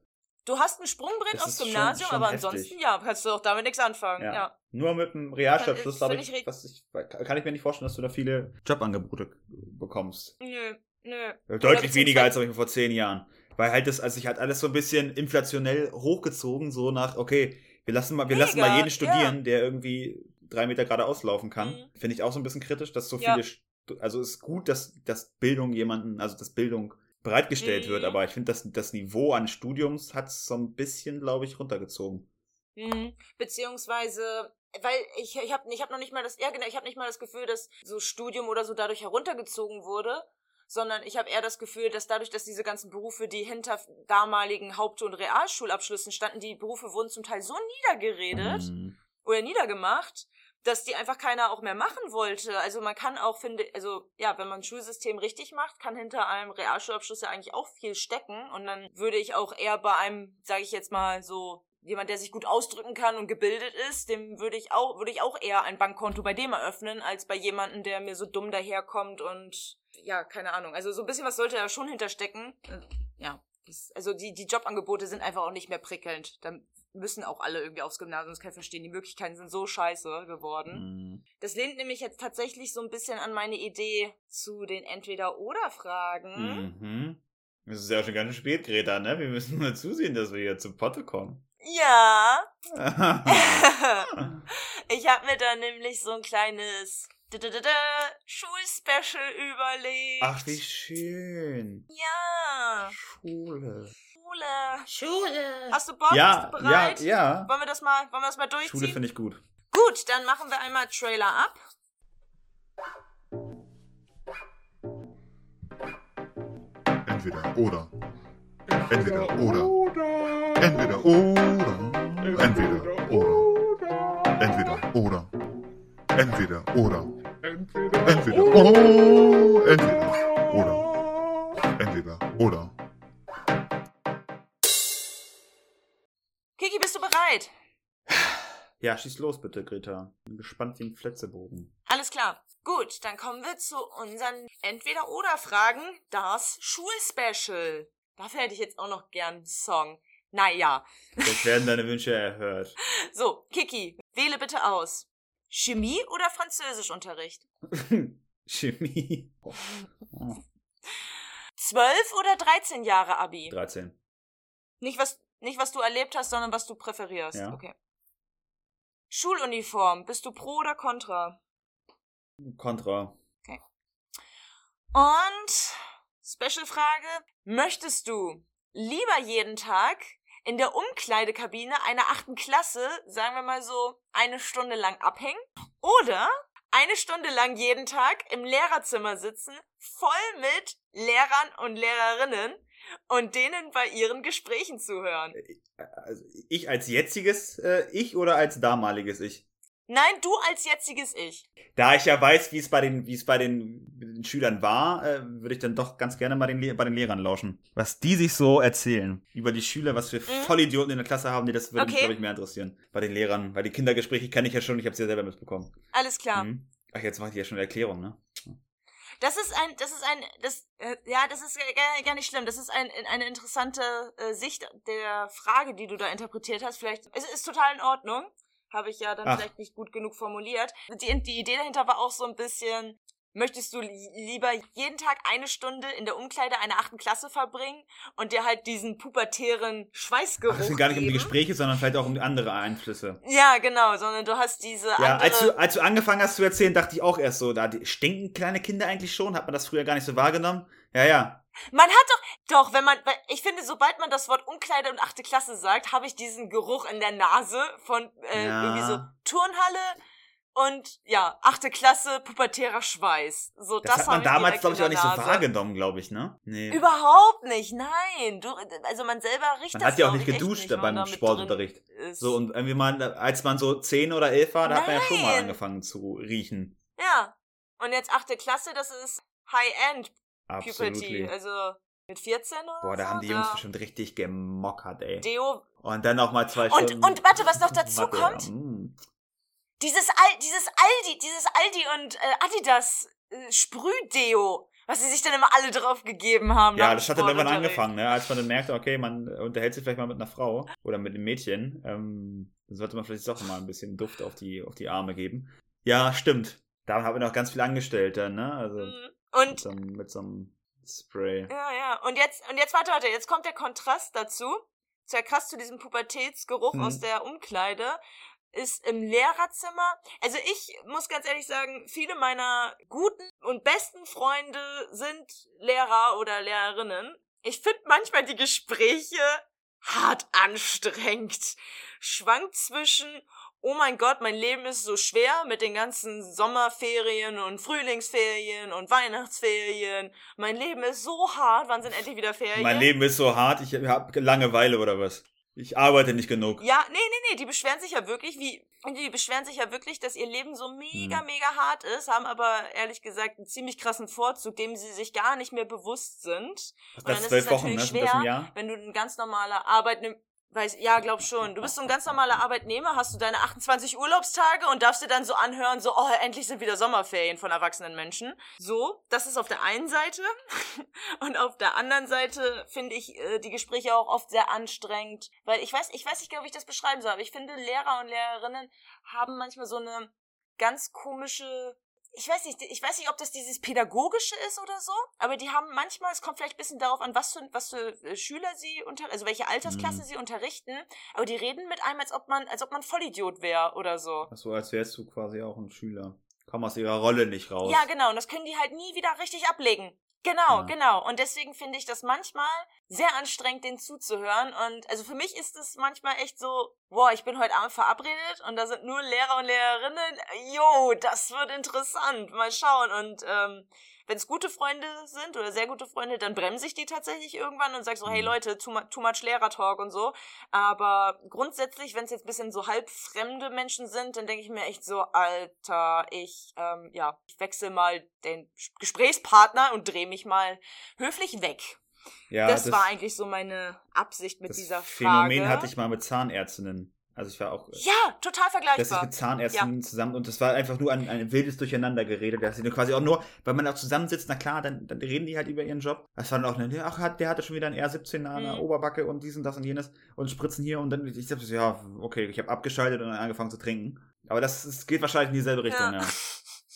S3: Du hast ein Sprungbrett aufs
S2: ist schon-
S3: Gymnasium,
S2: schon
S3: aber
S2: heftig.
S3: ansonsten, ja, kannst du auch damit nichts anfangen.
S2: Ja.
S3: Ja.
S2: Nur mit dem Realschulabschluss,
S3: Kann-
S2: glaube ich,
S3: ich
S2: ich, kann ich mir nicht vorstellen, dass du da viele Jobangebote bekommst.
S3: Nö, nö.
S2: Äh, Deutlich weniger als vor zehn Jahren. Weil halt das, also ich halt alles so ein bisschen inflationell hochgezogen, so nach, okay, wir lassen mal, wir lassen
S3: Mega,
S2: mal jeden
S3: ja.
S2: studieren, der irgendwie drei Meter geradeaus laufen kann.
S3: Mhm.
S2: Finde ich auch so ein bisschen kritisch, dass so
S3: Ja.
S2: viele, also es ist gut, dass, dass Bildung jemanden, also dass Bildung bereitgestellt
S3: Mhm.
S2: wird, aber ich finde, dass das Niveau an Studiums hat so ein bisschen, glaube ich, runtergezogen.
S3: Mhm. Beziehungsweise, weil ich, ich habe ich hab noch nicht mal das, ja genau, ich habe nicht mal das Gefühl, dass so Studium oder so dadurch heruntergezogen wurde, sondern ich habe eher das Gefühl, dass dadurch, dass diese ganzen Berufe, die hinter damaligen Haupt- und Realschulabschlüssen standen, die Berufe wurden zum Teil so niedergeredet
S2: Mhm.
S3: oder niedergemacht, dass die einfach keiner auch mehr machen wollte. Also man kann auch, finde, also ja, wenn man ein Schulsystem richtig macht, kann hinter einem Realschulabschluss ja eigentlich auch viel stecken. Und dann würde ich auch eher bei einem, sage ich jetzt mal so, jemand, der sich gut ausdrücken kann und gebildet ist, dem würde ich auch, würde ich auch eher ein Bankkonto bei dem eröffnen, als bei jemandem, der mir so dumm daherkommt und ja, keine Ahnung. Also so ein bisschen was sollte da schon hinterstecken. Äh, Ja. Also die, die Jobangebote sind einfach auch nicht mehr prickelnd. Da müssen auch alle irgendwie aufs Gymnasium, das kann ich verstehen. Die Möglichkeiten sind so scheiße geworden.
S2: Mhm.
S3: Das lehnt nämlich jetzt tatsächlich so ein bisschen an meine Idee zu den Entweder-Oder-Fragen.
S2: Mhm. Es ist ja schon ganz spät, Greta, ne? Wir müssen mal zusehen, dass wir hier zu Potte kommen.
S3: Ja. ich habe mir da nämlich so ein kleines Schulspecial überlegt.
S2: Ach, wie schön.
S3: Ja.
S2: Schule.
S3: Schule.
S4: Schule.
S3: Hast du Bock?
S2: Ja,
S3: Bist du
S2: ja,
S3: bereit?
S2: ja.
S3: Wollen wir das mal, wollen wir das mal
S2: Schule
S3: durchziehen?
S2: finde ich gut.
S3: Gut, dann machen wir einmal Trailer ab.
S1: Entweder oder. Entweder oder. Entweder oder. Entweder oder. Entweder oder. Entweder oder. Entweder oh, entweder oder. Entweder oder.
S2: Ja, schieß los bitte, Greta. Bin gespannt wie ein Fletzebogen.
S3: Alles klar. Gut, dann kommen wir zu unseren Entweder-Oder-Fragen. Das Schulspecial. Dafür hätte ich jetzt auch noch gern einen Song. Naja.
S2: Jetzt werden deine Wünsche erhört.
S3: So, Kiki, wähle bitte aus. Chemie oder Französischunterricht?
S2: Chemie.
S3: Zwölf oder 13 Jahre Abi?
S2: 13.
S3: Nicht was, nicht was du erlebt hast, sondern was du präferierst.
S2: Ja.
S3: Okay. Schuluniform, bist du pro oder contra?
S2: Contra.
S3: Und Special-Frage, möchtest du lieber jeden Tag in der Umkleidekabine einer achten Klasse, sagen wir mal so, eine Stunde lang abhängen? Oder eine Stunde lang jeden Tag im Lehrerzimmer sitzen, voll mit Lehrern und Lehrerinnen und denen bei ihren Gesprächen zuhören?
S2: Also ich als jetziges äh, Ich oder als damaliges Ich?
S3: Nein, du als jetziges Ich.
S2: Da ich ja weiß, wie es bei den, wie es bei den, den Schülern war, äh, würde ich dann doch ganz gerne mal den, bei den Lehrern lauschen. Was die sich so erzählen über die Schüler, was für
S3: Mhm.
S2: Vollidioten in der Klasse haben, die das würde mich,
S3: Okay.
S2: glaube ich, mehr interessieren. Bei den Lehrern, weil die Kindergespräche kenne ich ja schon, ich habe sie ja selber mitbekommen.
S3: Alles klar.
S2: Mhm. Ach, jetzt macht die ja schon eine Erklärung, ne?
S3: Das ist ein, das ist ein, das, äh, ja, das ist gar, gar nicht schlimm. Das ist ein, eine interessante äh, Sicht der Frage, die du da interpretiert hast. Vielleicht, es ist total in Ordnung. Habe ich ja dann
S2: Ach.
S3: vielleicht nicht gut genug formuliert. Die, die Idee dahinter war auch so ein bisschen, Möchtest du li lieber jeden Tag eine Stunde in der Umkleide einer achten Klasse verbringen und dir halt diesen pubertären Schweißgeruch
S2: Ach, es geht gar nicht um die
S3: geben?
S2: Gespräche, sondern vielleicht auch um andere Einflüsse.
S3: Ja, genau, sondern du hast diese
S2: Ja,
S3: andere...
S2: als du, als du angefangen hast zu erzählen, dachte ich auch erst so, da stinken kleine Kinder eigentlich schon? Hat man das früher gar nicht so wahrgenommen? Ja, ja.
S3: Man hat doch, doch, wenn man, ich finde, sobald man das Wort Umkleide und achte Klasse sagt, habe ich diesen Geruch in der Nase von äh,
S2: Ja.
S3: irgendwie so Turnhalle und ja, achte Klasse, pubertärer Schweiß. So,
S2: Das,
S3: das,
S2: hat man damals, glaube ich, auch nicht so wahrgenommen, glaube ich, ne? Nee.
S3: Überhaupt nicht, nein. Du, also man selber riecht
S2: man
S3: das
S2: hat ja auch nicht geduscht
S3: nicht,
S2: beim Sportunterricht. So, und irgendwie mal, als man so 10 oder 11 war, da hat man ja schon mal
S3: Nein.
S2: angefangen zu riechen.
S3: Ja. Und jetzt achte Klasse, das ist High-End Puberty. Also mit 14 oder
S2: Boah, da
S3: so,
S2: haben die Jungs
S3: da-
S2: bestimmt richtig gemockert, ey.
S3: Deo.
S2: Und dann noch mal zwei
S3: Und,
S2: Stunden.
S3: und warte, was noch dazu
S2: Mathe,
S3: kommt?
S2: ja.
S3: Dieses, Al dieses Aldi, dieses Aldi und äh, Adidas äh, Sprühdeo, was sie sich dann immer alle drauf gegeben haben.
S2: Ja, das hat dann irgendwann angefangen, ne? als man dann merkte, okay, man unterhält sich vielleicht mal mit einer Frau oder mit einem Mädchen. Ähm, dann sollte man vielleicht doch mal ein bisschen Duft auf die, auf die Arme geben. Ja, stimmt. Da haben wir noch ganz viel angestellt dann, ne? Also
S3: Mhm.
S2: mit,
S3: Und
S2: so, einem- mit so einem Spray.
S3: ja, ja. Und jetzt, und jetzt warte, warte, jetzt kommt der Kontrast dazu. Der Kontrast zu diesem Pubertätsgeruch
S2: Mhm.
S3: aus der Umkleide ist im Lehrerzimmer. Also ich muss ganz ehrlich sagen, viele meiner guten und besten Freunde sind Lehrer oder Lehrerinnen. Ich finde manchmal die Gespräche hart anstrengend. Schwankt zwischen, oh mein Gott, mein Leben ist so schwer mit den ganzen Sommerferien und Frühlingsferien und Weihnachtsferien. Mein Leben ist so hart, wann sind endlich wieder Ferien?
S2: Mein Leben ist so hart, ich habe Langeweile oder was? Ich arbeite nicht genug.
S3: Ja, nee, nee, nee, die beschweren sich ja wirklich, wie, die beschweren sich ja wirklich, dass ihr Leben so mega,
S2: Hm.
S3: mega hart ist, haben aber ehrlich gesagt einen ziemlich krassen Vorzug, dem sie sich gar nicht mehr bewusst sind.
S2: Das
S3: Und dann
S2: ist
S3: es
S2: Wochen, ne?
S3: natürlich
S2: ein
S3: schwer, wenn du ein ganz normaler Arbeitnehmer, weiß, ja, glaub schon, du bist so ein ganz normaler Arbeitnehmer, hast du deine 28 Urlaubstage und darfst dir dann so anhören, so, oh, endlich sind wieder Sommerferien von erwachsenen Menschen. So, das ist auf der einen Seite. Und auf der anderen Seite finde ich äh, die Gespräche auch oft sehr anstrengend, weil ich weiß, ich weiß nicht, genau, wie ich das beschreiben soll, aber ich finde, Lehrer und Lehrerinnen haben manchmal so eine ganz komische ich weiß nicht, ich weiß nicht, ob das dieses Pädagogische ist oder so, aber die haben manchmal, es kommt vielleicht ein bisschen darauf an, was für, was für äh, Schüler sie unter, also welche Altersklasse
S2: Mhm.
S3: sie unterrichten, aber die reden mit einem, als ob man, als ob man Vollidiot wäre oder so.
S2: Ach so, als wärst du quasi auch ein Schüler. Komm aus ihrer Rolle nicht raus.
S3: Ja, genau, und das können die halt nie wieder richtig ablegen. Genau,
S2: Ja.
S3: genau. Und deswegen finde ich das manchmal sehr anstrengend, denen zuzuhören. Und also für mich ist es manchmal echt so, boah, ich bin heute Abend verabredet und da sind nur Lehrer und Lehrerinnen. Jo, das wird interessant. Mal schauen. Und ähm, wenn es gute Freunde sind oder sehr gute Freunde, dann bremse ich die tatsächlich irgendwann und sage so, hey
S2: Mhm.
S3: Leute, too, mu too much Lehrer-Talk und so. Aber grundsätzlich, wenn es jetzt ein bisschen so halb fremde Menschen sind, dann denke ich mir echt so, Alter, ich, ähm, ja, ich wechsle mal den Gesprächspartner und drehe mich mal höflich weg.
S2: ja
S3: das, war eigentlich so meine Absicht mit
S2: das
S3: dieser Frage.
S2: Phänomen hatte ich mal mit Zahnärztinnen. Also ich war auch
S3: Ja, total
S2: dass ich
S3: vergleichbar.
S2: mit Zahnärztinnen zusammen und das war einfach nur ein, ein wildes Durcheinander geredet, sie nur quasi auch nur, weil man auch zusammensitzt, na klar, dann, dann reden die halt über ihren Job. Das war dann auch, eine, ach, hat, der hatte schon wieder ein R17 an der
S3: Mhm.
S2: Oberbacke und dies und das und jenes und spritzen hier und dann, ich dachte, ja, okay, ich habe abgeschaltet und dann angefangen zu trinken. Aber das, das geht wahrscheinlich in dieselbe Richtung, ja.
S3: Ja.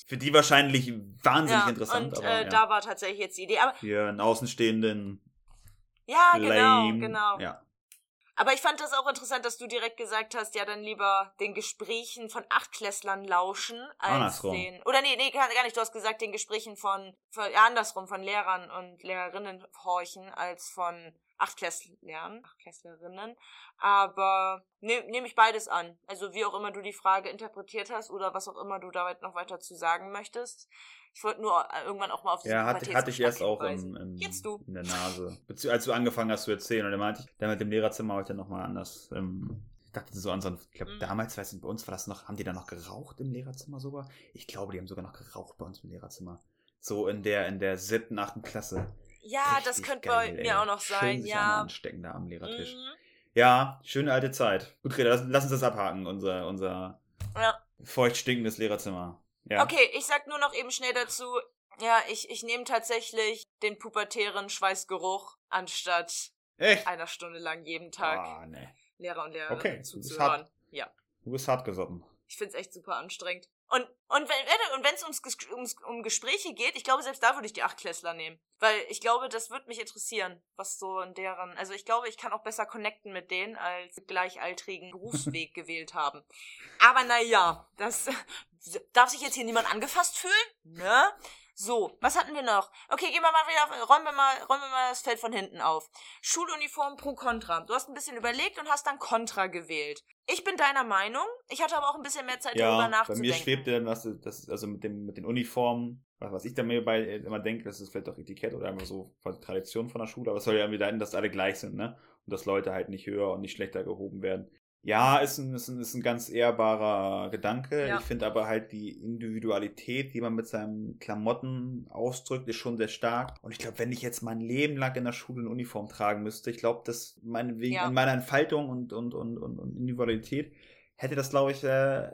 S2: Für die wahrscheinlich wahnsinnig
S3: ja,
S2: interessant,
S3: und
S2: aber
S3: äh,
S2: ja.
S3: da war tatsächlich jetzt die Idee. Aber
S2: für einen Außenstehenden
S3: ja, genau,
S2: lame.
S3: genau.
S2: Ja.
S3: Aber ich fand das auch interessant, dass du direkt gesagt hast, ja, dann lieber den Gesprächen von Achtklässlern lauschen, als
S2: Andersrum.
S3: den. Oder nee, nee, gar nicht. Du hast gesagt, den Gesprächen von, von ja, andersrum, von Lehrern und Lehrerinnen horchen, als von Achtklässlern, Achtklässlerinnen. Aber ne, nehme ich beides an. Also wie auch immer du die Frage interpretiert hast oder was auch immer du damit noch weiter zu sagen möchtest. Ich wollte nur äh, irgendwann auch mal auf diesen
S2: Ja, hatte, hatte ich erst auch im, im,
S3: Jetzt du.
S2: in der Nase. Als du angefangen hast zu erzählen. Und dann meinte ich, dann mit dem Lehrerzimmer heute nochmal anders. Ähm, ich dachte so an so ich glaube,
S3: Mhm.
S2: damals, weiß nicht, bei uns war das noch, haben die da noch geraucht im Lehrerzimmer sogar? Ich glaube, die haben sogar noch geraucht bei uns im Lehrerzimmer. So in der, in der siebten, achten Klasse.
S3: Ja, das könnte bei
S2: ey.
S3: mir auch noch
S2: Schön
S3: sein,
S2: einmal
S3: ja.
S2: anstecken da am Lehrertisch.
S3: Mhm.
S2: Ja, schöne alte Zeit. Gut, Greta, lass, lass uns das abhaken, unser, unser
S3: Ja.
S2: feucht stinkendes Lehrerzimmer. Ja.
S3: Okay, ich sag nur noch eben schnell dazu, ja, ich, ich nehme tatsächlich den pubertären Schweißgeruch anstatt
S2: Echt?
S3: einer Stunde lang jeden Tag
S2: Ah, nee.
S3: Lehrer und Lehrerinnen
S2: Okay, du bist
S3: zuzuhören.
S2: Du bist hart gesotten.
S3: Ich find's echt super anstrengend. Und, und wenn und wenn's ums, ums, um Gespräche geht, ich glaube, selbst da würde ich die Achtklässler nehmen. Weil ich glaube, das würde mich interessieren, was so in deren. Also ich glaube, ich kann auch besser connecten mit denen, als gleichaltrigen Berufsweg gewählt haben. Aber naja, das darf sich jetzt hier niemand angefasst fühlen, ne? So, was hatten wir noch? Okay, gehen wir mal wieder, räumen wir mal, räumen wir mal das Feld von hinten auf. Schuluniform pro Contra. Du hast ein bisschen überlegt und hast dann Contra gewählt. Ich bin deiner Meinung. Ich hatte aber auch ein bisschen mehr Zeit,
S2: ja,
S3: darüber
S2: bei
S3: nachzudenken.
S2: mir schwebte dann, was, das, also mit, dem, mit den Uniformen, was, was ich da mir bei immer denke, das ist vielleicht auch Etikett oder einfach so von Tradition von der Schule, aber es soll ja irgendwie dahin, dass alle gleich sind, ne? Und dass Leute halt nicht höher und nicht schlechter gehoben werden. Ja, ist ein, ist ein, ist ein ganz ehrbarer Gedanke.
S3: Ja.
S2: Ich finde aber halt die Individualität, die man mit seinen Klamotten ausdrückt, ist schon sehr stark. Und ich glaube, wenn ich jetzt mein Leben lang in der Schule eine Uniform tragen müsste, ich glaube, dass meine, wegen
S3: Ja.
S2: in meiner Entfaltung und, und, und, und, und Individualität hätte das, glaube ich, äh,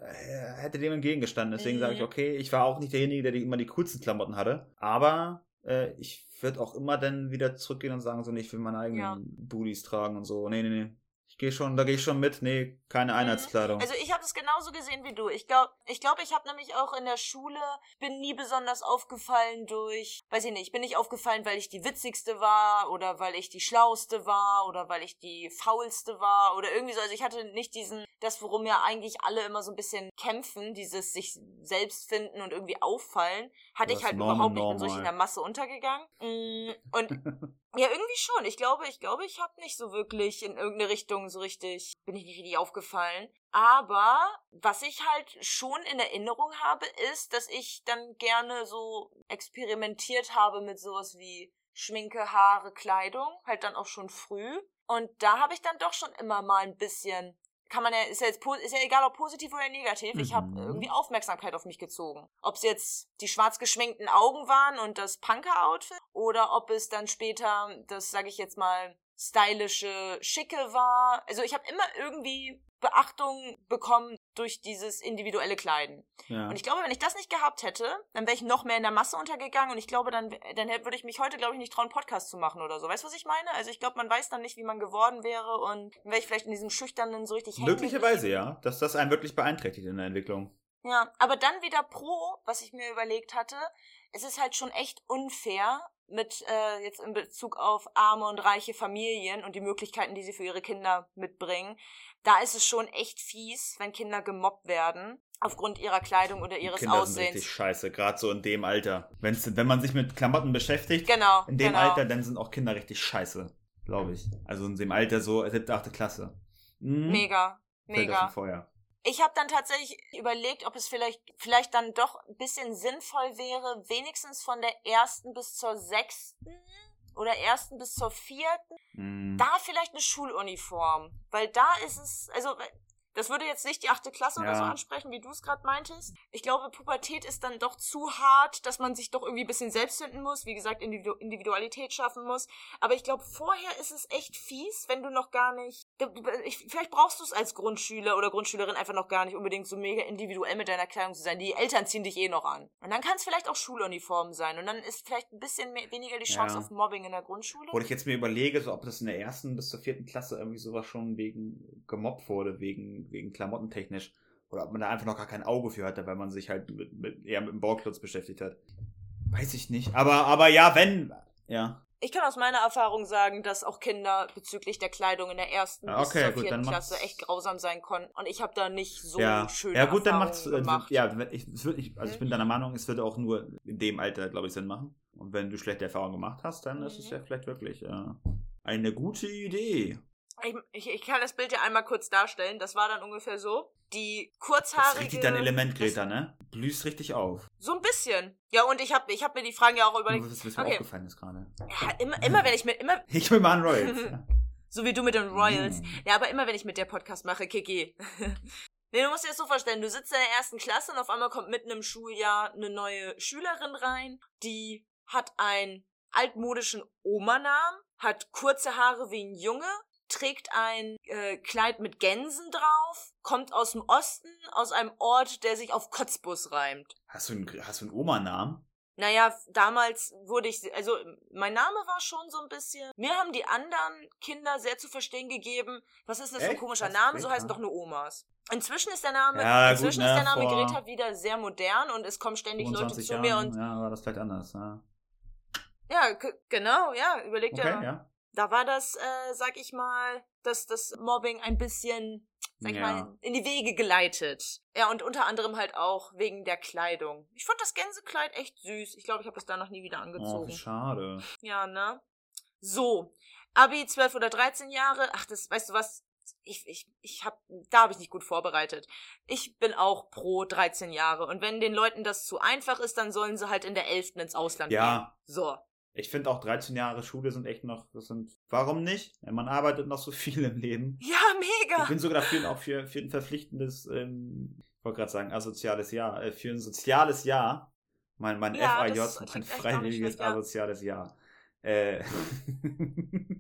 S2: hätte dem entgegengestanden. Deswegen
S3: Mhm.
S2: sage ich, okay, ich war auch nicht derjenige, der die, immer die coolsten Klamotten hatte. Aber äh, ich würde auch immer dann wieder zurückgehen und sagen, so, nee, ich will meine eigenen
S3: Ja.
S2: Booties tragen und so. Nee, nee, nee. Ich gehe schon, da gehe ich schon mit. Nee, keine Einheitskleidung.
S3: Also ich habe es genauso gesehen wie du. Ich glaube, ich, glaub, ich habe nämlich auch in der Schule, bin nie besonders aufgefallen durch, weiß ich nicht, bin nicht aufgefallen, weil ich die witzigste war oder weil ich die schlauste war oder weil ich die faulste war oder irgendwie so. Also ich hatte nicht diesen, das worum ja eigentlich alle immer so ein bisschen kämpfen, dieses sich selbst finden und irgendwie auffallen, hatte
S2: Das
S3: ich halt überhaupt nicht, bin so in der Masse untergegangen. Mm, Und ja, irgendwie schon. Ich glaube, ich glaube, ich habe nicht so wirklich in irgendeine Richtung so richtig, bin ich nicht richtig aufgefallen. Aber was ich halt schon in Erinnerung habe, ist, dass ich dann gerne so experimentiert habe mit sowas wie Schminke, Haare, Kleidung, halt dann auch schon früh. Und da habe ich dann doch schon immer mal ein bisschen kann man ja, ist ja jetzt, ist ja egal, ob positiv oder negativ, ich habe
S2: Mhm.
S3: irgendwie Aufmerksamkeit auf mich gezogen. Ob es jetzt die schwarz geschminkten Augen waren und das Punker-Outfit oder ob es dann später das, sage ich jetzt mal, stylische Schicke war. Also ich habe immer irgendwie Beachtung bekommen durch dieses individuelle Kleiden.
S2: ja.
S3: Und ich glaube, wenn ich das nicht gehabt hätte, dann wäre ich noch mehr in der Masse untergegangen und ich glaube, dann, dann hätte- würde ich mich heute, glaube ich, nicht trauen, Podcast zu machen oder so. Weißt du, was ich meine? Also ich glaube, man weiß dann nicht, wie man geworden wäre und wäre ich vielleicht in diesem schüchternen so richtig hängen
S2: Möglicherweise, ja. Dass das einen wirklich beeinträchtigt in der Entwicklung.
S3: Ja, aber dann wieder pro, was ich mir überlegt hatte, es ist halt schon echt unfair mit äh, jetzt in Bezug auf arme und reiche Familien und die Möglichkeiten, die sie für ihre Kinder mitbringen. Da ist es schon echt fies, wenn Kinder gemobbt werden aufgrund ihrer Kleidung oder ihres
S2: Kinder sind
S3: Aussehens.
S2: richtig scheiße, gerade so in dem Alter. Wenn's, wenn man sich mit Klamotten beschäftigt,
S3: Genau.
S2: in dem
S3: genau.
S2: Alter, dann sind auch Kinder richtig scheiße, glaube ich. Also in dem Alter so siebte, achte Klasse. Mhm.
S3: Mega, mega.
S2: Feuer.
S3: Ich habe dann tatsächlich überlegt, ob es vielleicht, vielleicht dann doch ein bisschen sinnvoll wäre, wenigstens von der ersten bis zur sechsten oder ersten bis zur vierten,
S2: Mhm.
S3: da vielleicht eine Schuluniform. Weil da ist es, also das würde jetzt nicht die achte Klasse oder
S2: Ja.
S3: so ansprechen, wie du es gerade meintest. Ich glaube, Pubertät ist dann doch zu hart, dass man sich doch irgendwie ein bisschen selbst finden muss, wie gesagt, Individu Individualität schaffen muss. Aber ich glaube, vorher ist es echt fies, wenn du noch gar nicht. Ich, vielleicht brauchst du es als Grundschüler oder Grundschülerin einfach noch gar nicht unbedingt so mega individuell mit deiner Kleidung zu sein. Die Eltern ziehen dich eh noch an. Und dann kann es vielleicht auch Schuluniform sein. Und dann ist vielleicht ein bisschen mehr, weniger die Chance
S2: Ja.
S3: auf Mobbing in der Grundschule.
S2: Wo ich jetzt mir überlege, so ob das in der ersten bis zur vierten Klasse irgendwie sowas schon wegen gemobbt wurde, wegen, wegen klamottentechnisch. Oder ob man da einfach noch gar kein Auge für hatte, weil man sich halt mit, mit, eher mit dem Bauklotz beschäftigt hat. Weiß ich nicht. Aber, aber ja, wenn. Ja.
S3: Ich kann aus meiner Erfahrung sagen, dass auch Kinder bezüglich der Kleidung in der ersten bis
S2: okay,
S3: zur
S2: gut,
S3: vierten Klasse echt grausam sein konnten. Und ich habe da nicht so
S2: ja.
S3: schöne
S2: ja, gut, dann macht's. Äh,
S3: gemacht.
S2: ja, ich, ich, also ich
S3: Mhm.
S2: bin deiner Meinung, es würde auch nur in dem Alter, glaube ich, Sinn machen. Und wenn du schlechte Erfahrungen gemacht hast, dann ist es
S3: Mhm.
S2: ja vielleicht wirklich äh, eine gute Idee.
S3: Ich, ich, kann das Bild ja einmal kurz darstellen. Das war dann ungefähr so. Die
S2: Das
S3: kurzhaarige...
S2: ist richtig dein Element,
S3: das-
S2: Greta, ne? Blühst richtig auf.
S3: So ein bisschen. Ja, und ich habe ich hab mir die Fragen ja auch überlegt.
S2: Was, was mir
S3: Okay.
S2: aufgefallen ist gerade.
S3: Ja, immer, immer wenn ich mit... Immer,
S2: Ich will mal an Royals. ja.
S3: so wie du mit den Royals.
S2: Mm.
S3: Ja, aber immer wenn ich mit der Podcast mache, Kiki. nee, du musst dir das so vorstellen, du sitzt in der ersten Klasse und auf einmal kommt mitten im Schuljahr eine neue Schülerin rein, die hat einen altmodischen Oma-Namen, hat kurze Haare wie ein Junge, trägt ein äh, Kleid mit Gänsen drauf, kommt aus dem Osten, aus einem Ort, der sich auf Kotzbus reimt.
S2: Hast du einen, hast du einen Oma-Namen?
S3: Naja, damals wurde ich, also mein Name war schon so ein bisschen. Mir haben die anderen Kinder sehr zu verstehen gegeben, was ist das für ein komischer
S2: Was
S3: Name? So heißen doch nur Omas. Inzwischen ist der Name,
S2: Ja, gut,
S3: inzwischen
S2: ne,
S3: ist der Name Greta wieder sehr modern und es kommen ständig Leute
S2: 25
S3: zu
S2: Jahren,
S3: mir und
S2: ja, war das vielleicht anders. Ja.
S3: ja, genau, ja, überleg dir
S2: Okay, ja.
S3: Da war das, äh, sag ich mal, dass das Mobbing ein bisschen, sag ich
S2: Ja.
S3: mal, in die Wege geleitet. Ja, und unter anderem halt auch wegen der Kleidung. Ich fand das Gänsekleid echt süß. Ich glaube, ich habe das danach nie wieder
S2: Oh,
S3: angezogen.
S2: wie schade.
S3: ja, ne? So. Abi 12 oder 13 Jahre. Ach, das, weißt du was? Ich, ich, ich hab, da habe ich nicht gut vorbereitet. Ich bin auch pro 13 Jahre. Und wenn den Leuten das zu einfach ist, dann sollen sie halt in der 11. ins Ausland gehen.
S2: Ja,
S3: So.
S2: Ich finde auch 13 Jahre Schule sind echt noch, das sind, warum nicht? Man arbeitet noch so viel im Leben.
S3: Ja, mega.
S2: Ich bin sogar dafür, auch für, für ein verpflichtendes, ähm, ich wollte gerade sagen, asoziales Jahr, äh, für ein soziales Jahr. Mein, mein
S3: Ja,
S2: FAJ,
S3: das
S2: ein freiwilliges
S3: schlecht,
S2: asoziales Jahr. Äh,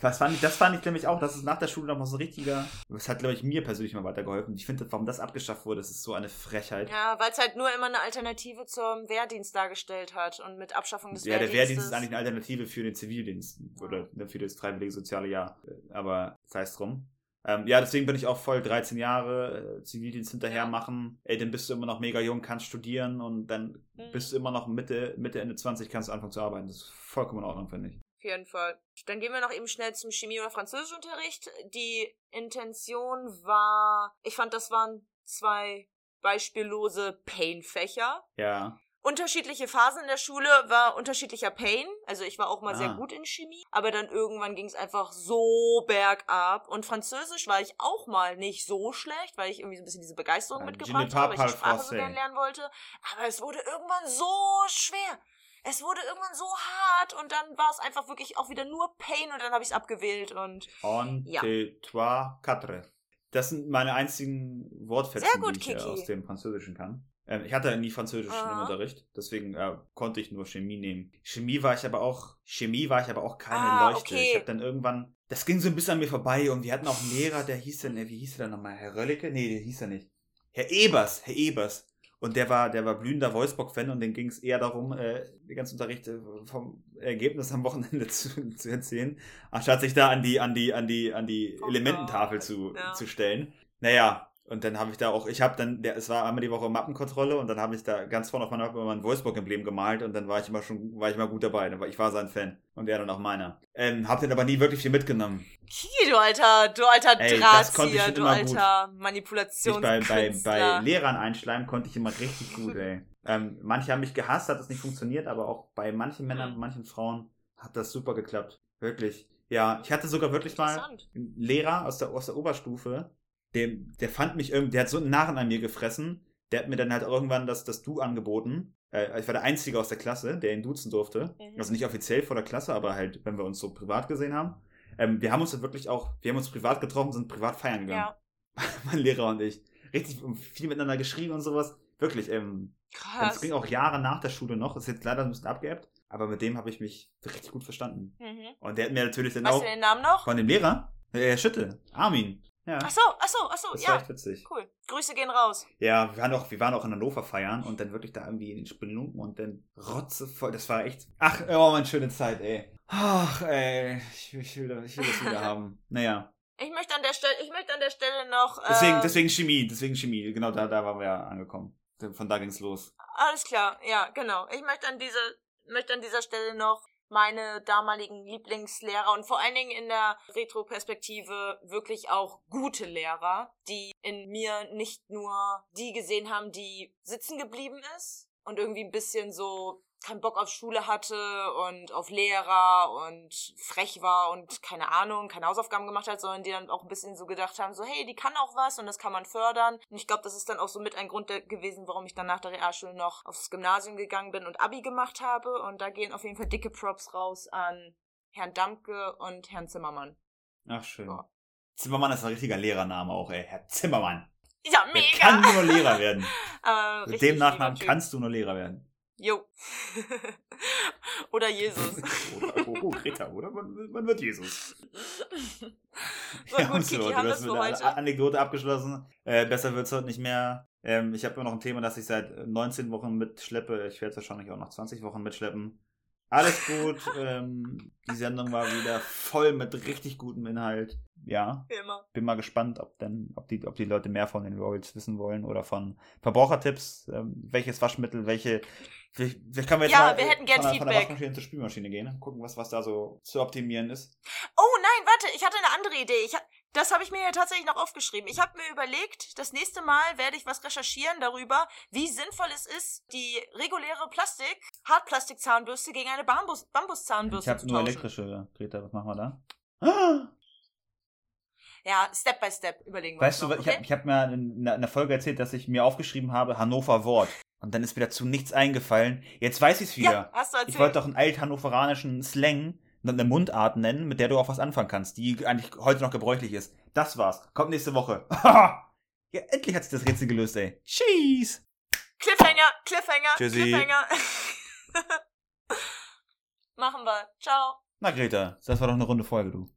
S2: was fand ich, das fand ich nämlich auch, das ist nach der Schule nochmal so ein richtiger, das hat, glaube ich, mir persönlich mal weitergeholfen. Ich finde, warum das abgeschafft wurde, das ist so eine Frechheit.
S3: Ja, weil es halt nur immer eine Alternative zum Wehrdienst dargestellt hat und mit Abschaffung des
S2: Ja, der
S3: Wehrdienstes.
S2: Wehrdienst ist eigentlich eine Alternative für den Zivildienst oder ne, für das freiwillige soziale Jahr. Aber sei es drum. Ähm, ja, deswegen bin ich auch voll 13 Jahre äh, Zivildienst hinterher
S3: Ja.
S2: machen. Ey, dann bist du immer noch mega jung, kannst studieren und dann
S3: Mhm.
S2: bist du immer noch Mitte, Mitte, Ende 20, kannst du anfangen zu arbeiten. Das ist vollkommen in Ordnung, finde ich.
S3: Auf jeden Fall. Dann gehen wir noch eben schnell zum Chemie- oder Französischunterricht. Die Intention war, ich fand, das waren zwei beispiellose Pain-Fächer.
S2: Ja.
S3: Unterschiedliche Phasen in der Schule war unterschiedlicher Pain. Also ich war auch mal sehr
S2: Ah.
S3: gut in Chemie. Aber dann irgendwann ging es einfach so bergab. Und Französisch war ich auch mal nicht so schlecht, weil ich irgendwie so ein bisschen diese Begeisterung
S2: Ja,
S3: mitgebracht habe, weil ich die Sprache so gerne lernen wollte. Aber es wurde irgendwann so schwer. Es wurde irgendwann so hart und dann war es einfach wirklich auch wieder nur Pain und dann habe ich es abgewählt und
S2: On,
S3: Ja.
S2: te, trois, quatre. Das sind meine einzigen Wortfetzen,
S3: gut,
S2: die ich äh,
S3: Kiki.
S2: aus dem Französischen kann. Ähm, ich hatte nie Französisch im. Unterricht, deswegen äh, konnte ich nur Chemie nehmen. Chemie war ich aber auch, Chemie war ich aber auch keine
S3: Ah,
S2: Leuchte.
S3: okay.
S2: Ich habe dann irgendwann, das ging so ein bisschen an mir vorbei und wir hatten auch einen Lehrer, der hieß dann, äh, wie hieß der denn nochmal? Herr Röllicke? Nee, der hieß er nicht. Herr Ebers, Herr Ebers. Und der war, der war blühender Wolfsburg-Fan und den ging es eher darum, äh, die ganzen Unterrichte vom Ergebnis am Wochenende zu, zu erzählen, anstatt sich da an die, an die, an die, an die Elemententafel zu,
S3: ja.
S2: zu stellen. Naja, und dann habe ich da auch, ich habe dann, der, es war einmal die Woche Mappenkontrolle und dann habe ich da ganz vorne auf meiner Mappe immer ein Wolfsburg-Emblem gemalt und dann war ich immer schon, war ich mal gut dabei. Ich war sein Fan und er dann auch meiner. Ähm, hab den aber nie wirklich viel mitgenommen.
S3: Kiki, du alter, du alter
S2: ich
S3: Drahtzieher, du
S2: immer
S3: alter
S2: Sich bei, bei,
S3: Manipulationskünstler.
S2: bei Lehrern einschleimen konnte ich immer richtig gut, ey. Ähm, manche haben mich gehasst, hat das nicht funktioniert, aber auch bei manchen Männern,
S3: Mhm.
S2: manchen Frauen hat das super geklappt. Wirklich. Ja, ich hatte sogar wirklich mal einen Lehrer aus der, aus der Oberstufe, dem, der fand mich irgendwie, der hat so einen Narren an mir gefressen. Der hat mir dann halt irgendwann das, das Du angeboten. Äh, ich war der Einzige aus der Klasse, der ihn duzen durfte.
S3: Mhm.
S2: Also nicht offiziell vor der Klasse, aber halt, wenn wir uns so privat gesehen haben. Ähm, wir haben uns dann wirklich auch, wir haben uns privat getroffen, sind privat feiern gegangen.
S3: Ja,
S2: mein Lehrer und ich. Richtig viel miteinander geschrieben und sowas. Wirklich, ähm, es
S3: krass.
S2: ging auch Jahre nach der Schule noch. Ist jetzt leider ein bisschen abgeebbt, aber mit dem habe ich mich richtig gut verstanden.
S3: Mhm.
S2: Und der hat mir natürlich dann
S3: Weißt
S2: auch
S3: du den Namen noch?
S2: von dem Lehrer, äh, Schütte, Armin. Ja,
S3: Ach so, ach so, ach so,
S2: das war
S3: ja.
S2: echt witzig.
S3: Cool. Grüße gehen raus.
S2: Ja, wir waren auch, wir waren auch in Hannover feiern und dann wirklich da irgendwie in den Spelunken und dann rotzevoll. Das war echt. Ach, oh, eine schöne Zeit, ey. Ach, ey, ich, ich, will, ich will das wieder haben. Naja.
S3: Ich möchte an der Stelle, ich möchte an der Stelle noch. Äh,
S2: Deswegen, deswegen Chemie, deswegen Chemie. Genau da, da waren wir ja angekommen. Von da ging's los.
S3: Alles klar, ja, genau. Ich möchte an dieser, möchte an dieser Stelle noch meine damaligen Lieblingslehrer und vor allen Dingen in der Retro-Perspektive wirklich auch gute Lehrer, die in mir nicht nur die gesehen haben, die sitzen geblieben ist und irgendwie ein bisschen so keinen Bock auf Schule hatte und auf Lehrer und frech war und keine Ahnung, keine Hausaufgaben gemacht hat, sondern die dann auch ein bisschen so gedacht haben, so hey, die kann auch was und das kann man fördern. Und ich glaube, das ist dann auch so mit ein Grund gewesen, warum ich dann nach der Realschule noch aufs Gymnasium gegangen bin und Abi gemacht habe. Und da gehen auf jeden Fall dicke Props raus an Herrn Dampke und Herrn Zimmermann.
S2: Ach, schön.
S3: Ja.
S2: Zimmermann ist ein richtiger Lehrername auch, ey. Herr Zimmermann.
S3: Ja,
S2: Der kann
S3: mega!
S2: nur Lehrer werden.
S3: Äh,
S2: Mit dem Nachnamen kannst du nur Lehrer werden.
S3: Jo. oder Jesus.
S2: oder, oh, oh, Greta, oder? Man, man wird Jesus.
S3: So, gut, Kiki, haben
S2: du
S3: wir
S2: hast
S3: es
S2: mit
S3: für heute.
S2: Anekdote abgeschlossen. Äh, besser wird's heute nicht mehr. Ähm, ich habe immer noch ein Thema, das ich seit 19 Wochen mitschleppe. Ich werde es wahrscheinlich auch noch 20 Wochen mitschleppen. Alles gut. ähm, die Sendung war wieder voll mit richtig gutem Inhalt. Ja,
S3: Wie immer.
S2: bin mal gespannt, ob denn, ob die, ob die Leute mehr von den Royals wissen wollen oder von Verbrauchertipps. Ähm, welches Waschmittel, welche. Vielleicht vielleicht können wir jetzt
S3: Ja,
S2: mal
S3: wir hätten gern
S2: von, der, von der
S3: Feedback.
S2: Waschmaschine zur Spülmaschine gehen. Gucken, was, was da so zu optimieren ist.
S3: Oh nein, warte, ich hatte eine andere Idee. Ich das habe ich mir ja tatsächlich noch aufgeschrieben. Ich habe mir überlegt, das nächste Mal werde ich was recherchieren darüber, wie sinnvoll es ist, die reguläre Plastik, Hartplastikzahnbürste gegen eine Bambus
S2: Ich
S3: Bambuszahnbürste
S2: habe
S3: zu
S2: nur
S3: tauschen.
S2: elektrische, Greta. Was machen wir da? Ah!
S3: Ja, Step by Step überlegen wir
S2: Weißt du,
S3: noch,
S2: ich habe ich hab mir in einer Folge erzählt, dass ich mir aufgeschrieben habe, Hannover Wort. Und dann ist wieder zu nichts eingefallen. Jetzt weiß ich es wieder.
S3: Ja, hast du erzählt.
S2: ich wollte doch einen alt-hannoveranischen Slang, eine Mundart nennen, mit der du auch was anfangen kannst, die eigentlich heute noch gebräuchlich ist. Das war's. Kommt nächste Woche. ja, endlich hat sich das Rätsel gelöst, ey. Cheese!
S3: Cliffhanger, Cliffhanger,
S2: Tschüssi.
S3: Cliffhanger. Machen wir. Ciao.
S2: Na, Greta, das war doch eine runde Folge, du.